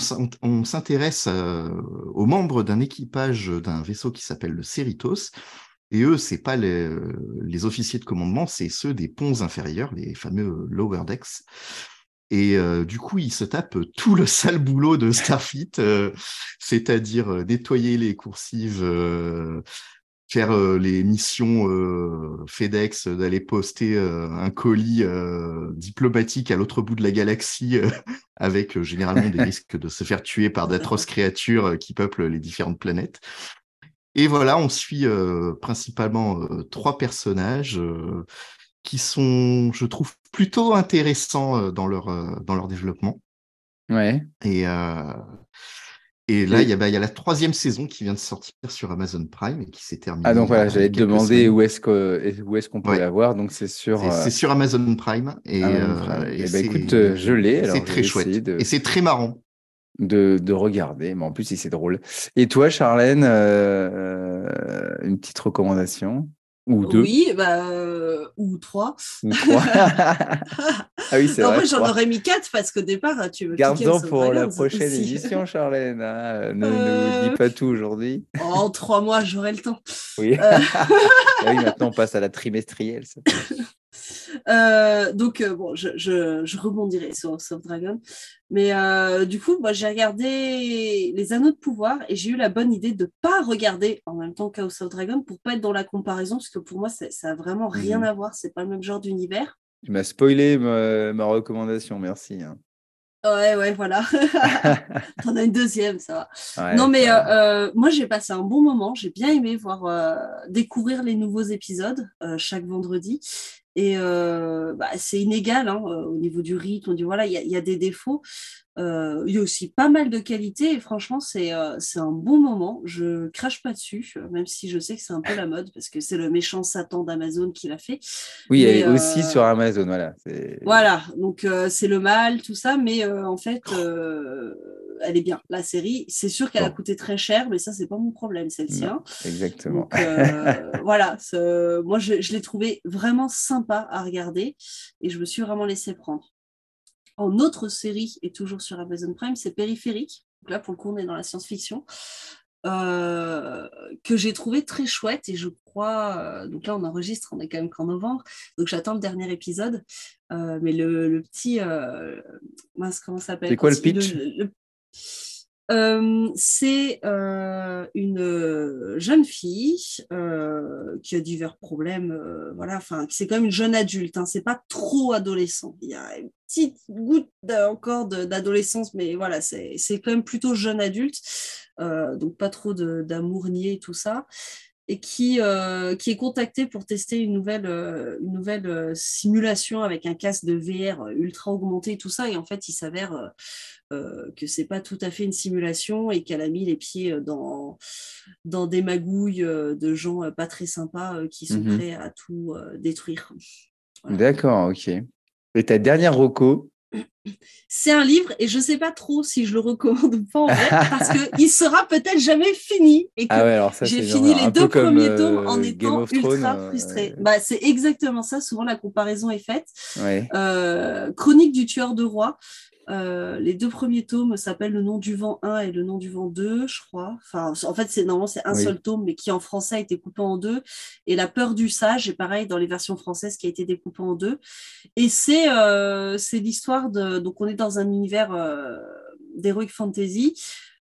s'intéresse aux membres d'un équipage d'un vaisseau qui s'appelle le Cerritos. Et eux, c'est pas les, officiers de commandement, c'est ceux des ponts inférieurs, les fameux lower decks. Et du coup, ils se tapent tout le sale boulot de Starfleet, c'est-à-dire nettoyer les coursives, faire les missions FedEx, d'aller poster un colis diplomatique à l'autre bout de la galaxie, avec généralement des risques de se faire tuer par d'atroces créatures qui peuplent les différentes planètes. Et voilà, on suit principalement trois personnages qui sont, je trouve, plutôt intéressants dans leur, dans leur développement. Ouais. Et, Et là, il y, a, bah, y, a la troisième saison qui vient de sortir sur Amazon Prime et qui s'est terminée. Ah, donc voilà, j'allais te demander où est-ce qu'on peut la voir. Donc c'est sur. C'est sur Amazon Prime. Et, et, bah, écoute, je l'ai. C'est très chouette. Et c'est très marrant de, de, regarder. Mais en plus, c'est drôle. Et toi, Charlène, euh, une petite recommandation? Ou deux Oui, bah, euh, ou trois. Ou trois. ah oui, c'est vrai. Moi, j'en aurais mis quatre parce qu'au départ, tu veux Garde-en pour la prochaine émission, Charlène. Hein. Ne, nous dis euh, pas tout aujourd'hui. en trois mois, j'aurai le temps. Oui. oui. Maintenant, on passe à la trimestrielle. Euh, donc, euh, bon, je, je, rebondirai sur House of Dragon. Mais euh, du coup, moi, j'ai regardé Les Anneaux de Pouvoir et j'ai eu la bonne idée de ne pas regarder en même temps qu'House of Dragon pour pas être dans la comparaison, parce que pour moi, ça n'a vraiment rien mhm. à voir. C'est pas le même genre d'univers. Tu m'as spoilé ma, recommandation, merci. Hein. Ouais, ouais, voilà. T'en as une deuxième, ça va. non, mais moi, j'ai passé un bon moment. J'ai bien aimé voir découvrir les nouveaux épisodes chaque vendredi. Et euh, bah, c'est inégal hein, euh, au niveau du rythme. On dit voilà, il y, a des défauts. Euh, il y a aussi pas mal de qualités et franchement, c'est c'est un bon moment. Je crache pas dessus, même si je sais que c'est un peu la mode parce que c'est le méchant Satan d'Amazon qui l'a fait. Oui, elle est aussi sur Amazon, voilà. Voilà, donc c'est le mal, tout ça, mais en fait elle est bien. La série, c'est sûr qu'elle a coûté très cher, mais ça, c'est pas mon problème, celle-ci. Hein. Exactement. Euh, voilà, moi, je, l'ai trouvé vraiment sympa à regarder et je me suis vraiment laissé prendre. En autre série, et toujours sur Amazon Prime, c'est Périphérique. Donc là, pour le coup, on est dans la science-fiction. Euh, que j'ai trouvé très chouette et je crois, euh, donc là on enregistre, on est quand même qu'en novembre, donc j'attends le dernier épisode, mais le, petit, mince, comment ça s'appelle? C'est quoi le pitch? euh, c'est euh, une jeune fille euh, qui a divers problèmes, voilà, enfin, c'est quand même une jeune adulte, hein, c'est pas trop adolescent. Il y a une petite goutte encore d'adolescence, mais voilà, c'est quand même plutôt jeune adulte, donc pas trop d'amour nié, tout ça et qui, qui est contactée pour tester une nouvelle, une nouvelle simulation avec un casque de VR ultra augmenté et tout ça. Et en fait, il s'avère euh, que c'est pas tout à fait une simulation et qu'elle a mis les pieds euh, dans, dans des magouilles euh, de gens pas très sympas qui sont mhm. prêts à tout détruire. D'accord, ok. Et ta dernière roco c'est un livre et je ne sais pas trop si je le recommande ou pas en vrai parce qu'il sera peut-être jamais fini et que ah j'ai fini les deux premiers tomes en étant ultra frustrée. Bah, c'est exactement ça, souvent la comparaison est faite. Chronique du tueur de roi. Euh, les deux premiers tomes s'appellent Le nom du vent 1 et Le nom du vent 2, je crois. Enfin, en fait, c'est normalement c'est un seul tome, mais qui en français a été coupé en deux. Et La peur du sage est pareil dans les versions françaises qui a été découpé en deux. Et c'est euh, l'histoire de. Donc, on est dans un univers euh, d'heroic fantasy.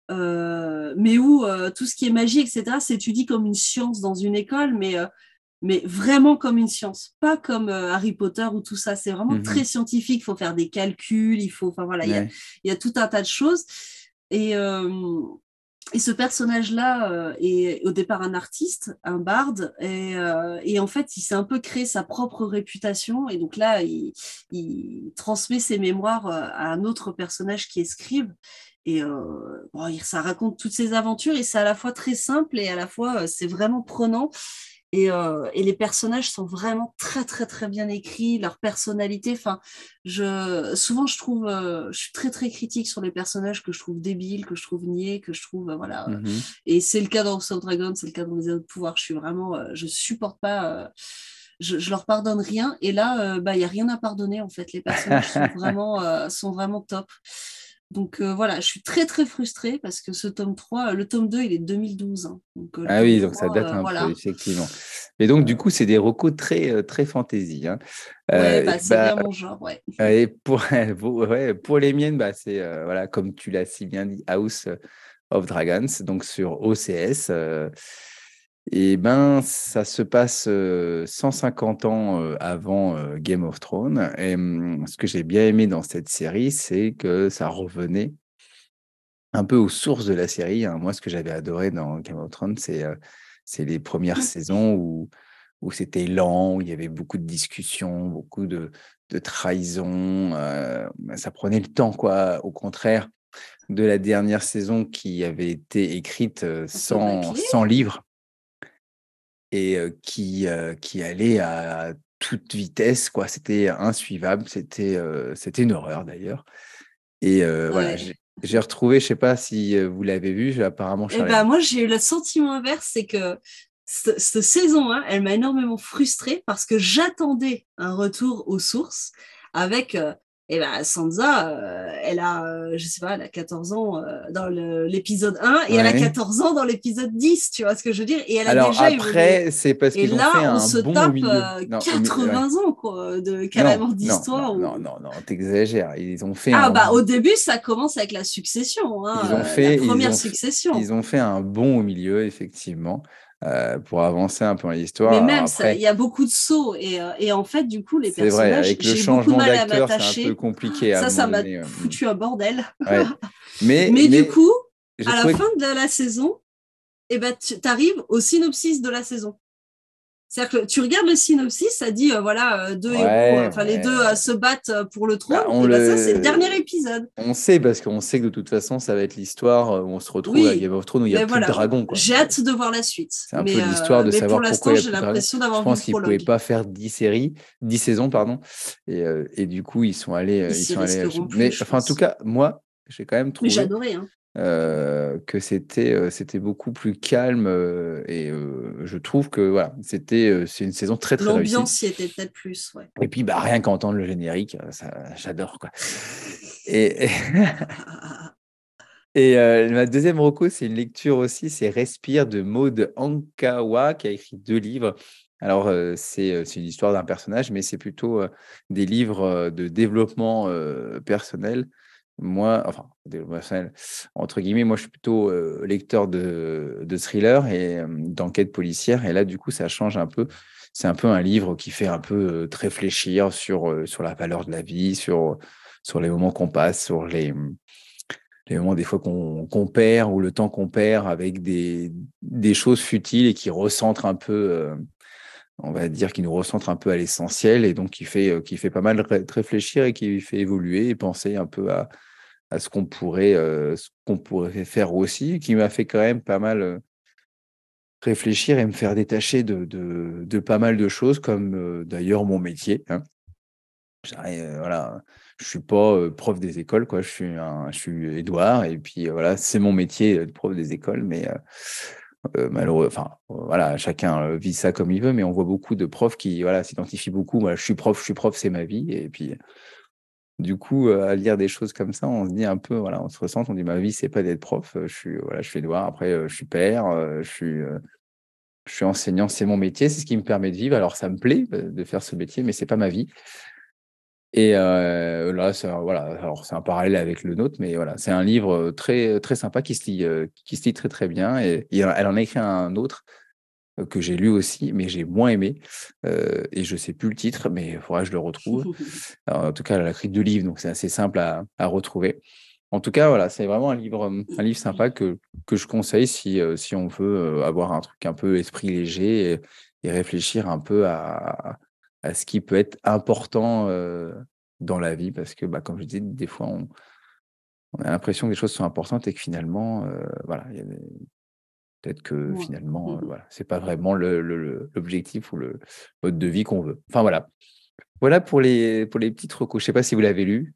mais où tout ce qui est magie, etc., s'étudie comme une science dans une école, mais mais vraiment comme une science, pas comme euh, Harry Potter ou tout ça. C'est vraiment mhm. très scientifique. Il faut faire des calculs, il faut, enfin voilà, il y, a, tout un tas de choses. Et, euh, et ce personnage-là euh, est au départ un artiste, un barde, et, et en fait, il s'est un peu créé sa propre réputation. Et donc là, il, il transmet ses mémoires à un autre personnage qui est scribe. Et bon, ça raconte toutes ses aventures et c'est à la fois très simple et à la fois c'est vraiment prenant. Euh, et, les personnages sont vraiment très très très bien écrits, leur personnalité. Enfin, je souvent je trouve, euh, je suis très très critique sur les personnages que je trouve débiles, que je trouve niais, que je trouve euh, voilà. Mhm. Et c'est le cas dans Soul Dragon, c'est le cas dans les autres pouvoirs. Je suis vraiment, je supporte pas. Je, je, leur pardonne rien et là bah il y a rien à pardonner en fait les personnages sont vraiment sont vraiment top donc euh, voilà, je suis très très frustrée parce que ce tome 3, le tome 2, il est 2012. Hein. Euh, ah oui, donc ça date un peu, effectivement. Et donc, du coup, c'est des recos très, euh, très fantasy. Hein. bah, c'est bah, bien mon genre, ouais. Et pour, pour les miennes, bah, c'est, voilà, comme tu l'as si bien dit, House of Dragons, donc sur OCS. Et ben, ça se passe 150 ans avant Game of Thrones. Et mmh, ce que j'ai bien aimé dans cette série, c'est que ça revenait un peu aux sources de la série. Hein. Moi, ce que j'avais adoré dans Game of Thrones, c'est c'est les premières mmh. saisons où, où c'était lent, où il y avait beaucoup de discussions, beaucoup de, de trahison. ça prenait le temps, quoi. Au contraire, de la dernière saison qui avait été écrite sans, sans livre et qui, qui allait à toute vitesse. quoi. C'était insuivable. C'était c'était une horreur d'ailleurs. Et voilà, j'ai- retrouvé, je sais pas si vous l'avez vu, apparemment Charlène. ben moi j'ai eu le sentiment inverse, c'est que cette, cette saison 1, elle m'a énormément frustrée parce que j'attendais un retour aux sources avec euh, eh ben, Sansa, euh, elle a, euh, je sais pas, elle a 14 ans euh, dans le- l'épisode 1 et elle a Ouais. 14 ans dans l'épisode 10, tu vois ce que je veux dire Et elle a Alors déjà après, c'est parce Et qu'ils ont là, fait on un se bon tape milieu. euh, Non, au milieu, ouais. 80 ans quoi, de carrément d'histoire. Non, non, non, non, t'exagères. Ils ont fait Ah un bah au début ça commence avec la succession, hein, Ils ont fait- la ils première ont fait- succession. Ils ont fait un bond au milieu, effectivement, euh, pour avancer un peu dans l'histoire. Mais même, il y a beaucoup de sauts. Et, euh, et en fait, du coup, les c'est vrai, personnages, avec le changement d'acteur, c'est un peu compliqué. à Ça, ça m'a euh, foutu un bordel. ouais. Mais, Mais, mais du coup, à la fin de la saison, eh ben, tu arrives au synopsis de la saison. C'est-à-dire que tu regardes le synopsis, ça dit, euh, voilà, euh, deux Ouais, héros, euh, enfin les deux euh, se battent pour le trône. Bah, on et ben, ça, c'est le dernier épisode. on sait, parce qu'on sait que de toute façon, ça va être l'histoire où on se retrouve Oui, à Game of Thrones où il n'y a mais plus voilà, de dragons. quoi. J'ai hâte de voir la suite. C'est un mais, peu l'histoire de mais savoir pour pourquoi y j'ai l'impression Je d'avoir vu pense qu'ils ne pouvaient pas faire 10 séries, 10 saisons, pardon. Et, et du coup, ils sont allés. Ils Ils sont allés mais je enfin, en tout cas, moi, j'ai quand même Mais trouvé j'ai adoré. Hein. Euh, que c'était euh, c'était beaucoup plus calme euh, et je trouve que voilà, c'était c'est une saison très très. L'ambiance y était peut-être plus. Ouais. Et puis bah rien qu'entendre le générique, ça j'adore quoi. Et, et, et, euh, ma deuxième reco, c'est une lecture aussi, c'est Respire de Maud Ankawa qui a écrit deux livres. Alors euh, c'est une histoire d'un personnage, mais c'est plutôt euh, des livres de développement personnel. Moi, enfin, entre guillemets, moi je suis plutôt lecteur de, de thriller et euh, d'enquête policière. Et là, du coup, ça change un peu. C'est un peu un livre qui fait un peu réfléchir sur, sur la valeur de la vie, sur, sur les moments qu'on passe, sur les, les moments des fois qu'on perd ou le temps qu'on perd avec des, des choses futiles et qui recentrent un peu, on va dire, qui nous recentrent un peu à l'essentiel et donc qui fait, euh, pas mal ré- réfléchir et qui fait évoluer et penser un peu à, à ce qu'on pourrait, euh, ce qu'on pourrait faire aussi, qui m'a fait quand même pas mal euh, réfléchir et me faire détacher de, pas mal de choses, comme d'ailleurs mon métier. hein. Euh, voilà, je suis pas prof des écoles. Je suis Édouard, et puis voilà, c'est mon métier de prof des écoles, mais euh, malheureux, enfin voilà, chacun euh, vit ça comme il veut, mais on voit beaucoup de profs qui voilà s'identifient beaucoup. Je suis prof, je suis prof, c'est ma vie, et puis du coup, euh, à lire des choses comme ça, on se dit un peu, voilà, on se ressent, on dit ma vie, c'est pas d'être prof. Je suis, voilà, je suis Édouard. Après, je suis père, je suis, je suis enseignant, c'est mon métier, c'est ce qui me permet de vivre. Alors, ça me plaît de faire ce métier, mais c'est pas ma vie. Et euh, là, ça, voilà, alors c'est un parallèle avec le nôtre, mais voilà, c'est un livre euh, très, très sympa qui se lit, euh, qui se lit très très bien. Et, et elle en a écrit un autre que j'ai lu aussi, mais j'ai moins aimé. Euh, et je sais plus le titre, mais il faudra que je le retrouve. Alors, en tout cas, elle a écrit deux livres, donc c'est assez simple à, à retrouver. En tout cas, voilà, c'est vraiment un livre, un livre sympa que, que je conseille si, si on veut avoir un truc un peu esprit léger et, et réfléchir un peu à, à ce qui peut être important euh, dans la vie. Parce que, bah, comme je dis, des fois, on, on a l'impression que les choses sont importantes et que finalement, euh, voilà, peut-être que Ouais. finalement, euh, voilà, c'est pas vraiment l'objectif ou le mode de vie qu'on veut. Enfin, voilà. Voilà pour les, pour les petites recos. Je sais pas si vous l'avez lu.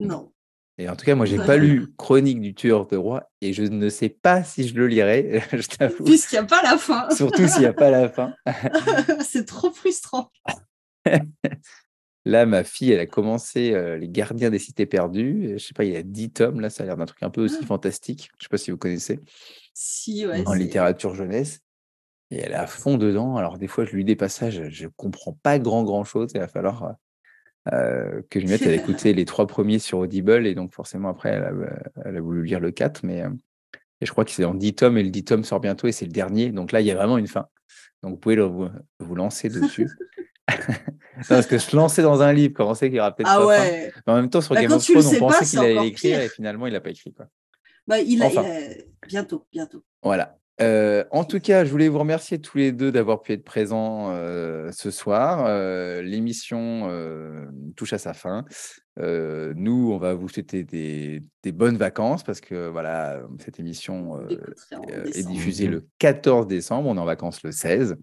Non. Et en tout cas, moi, j'ai pas lu Chronique du tueur de roi et je ne sais pas si je le lirai, je t'avoue. Puisqu'il n'y a pas la fin. Surtout s'il n'y a pas la fin. c'est trop frustrant. Là, ma fille, elle a commencé euh, Les Gardiens des Cités Perdues. Je sais pas, il y a 10 tomes. Là, ça a l'air d'un truc un peu aussi fantastique. Je sais pas si vous connaissez. Si, ouais. en littérature jeunesse. Et elle est à fond dedans. Alors, des fois, je lui lis des passages, je ne comprends pas grand, grand chose. Il va falloir euh, que mette. Elle a écouté les trois premiers sur Audible. Et donc, forcément, après, elle a, elle a voulu lire le 4. Mais euh, et je crois que c'est en 10 tomes. Et le 10 tomes sort bientôt. Et c'est le dernier. Donc là, il y a vraiment une fin. Donc, vous pouvez le- vous, vous lancer dessus. Non, parce que se lancer dans un livre, quand on sait qu'il y aura peut-être Ah fin? ouais. Mais en même temps, sur Bah, Game of Thrones, on pensait qu'il allait l'écrire et finalement, il l'a pas écrit. Quoi. Bah, il a, Enfin. il a- Bientôt, bientôt. Voilà. Euh, en tout cas, je voulais vous remercier tous les deux d'avoir pu être présents euh, ce soir. Euh, l'émission touche à sa fin. nous, on va vous souhaiter des, des, bonnes vacances parce que voilà, cette émission est diffusée le 14 décembre. On est en vacances le 16.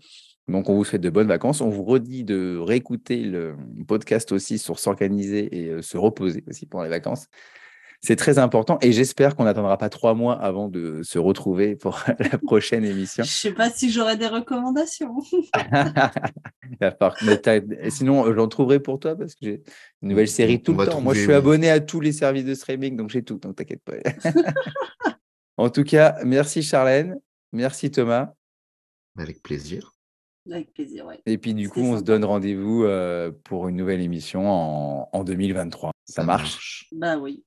Donc, on vous souhaite de bonnes vacances. On vous redit de réécouter le podcast aussi sur s'organiser et se reposer aussi pendant les vacances. C'est très important et j'espère qu'on n'attendra pas trois mois avant de se retrouver pour la prochaine émission. Je ne sais pas si j'aurai des recommandations. sinon, j'en trouverai pour toi parce que j'ai une nouvelle série tout le temps. Moi, je suis abonné à tous les services de streaming, donc j'ai tout, donc t'inquiète pas. en tout cas, merci Charlène, merci Thomas. Avec plaisir. Avec plaisir, oui. Et puis du coup, on se donne rendez-vous euh, pour une nouvelle émission en, 2023. Ça, marche. Bah oui.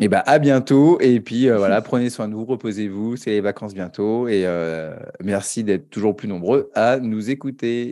Et bah, à bientôt. Et puis, euh, voilà, prenez soin de vous, reposez-vous. C'est les vacances bientôt. Et euh, merci d'être toujours plus nombreux à nous écouter.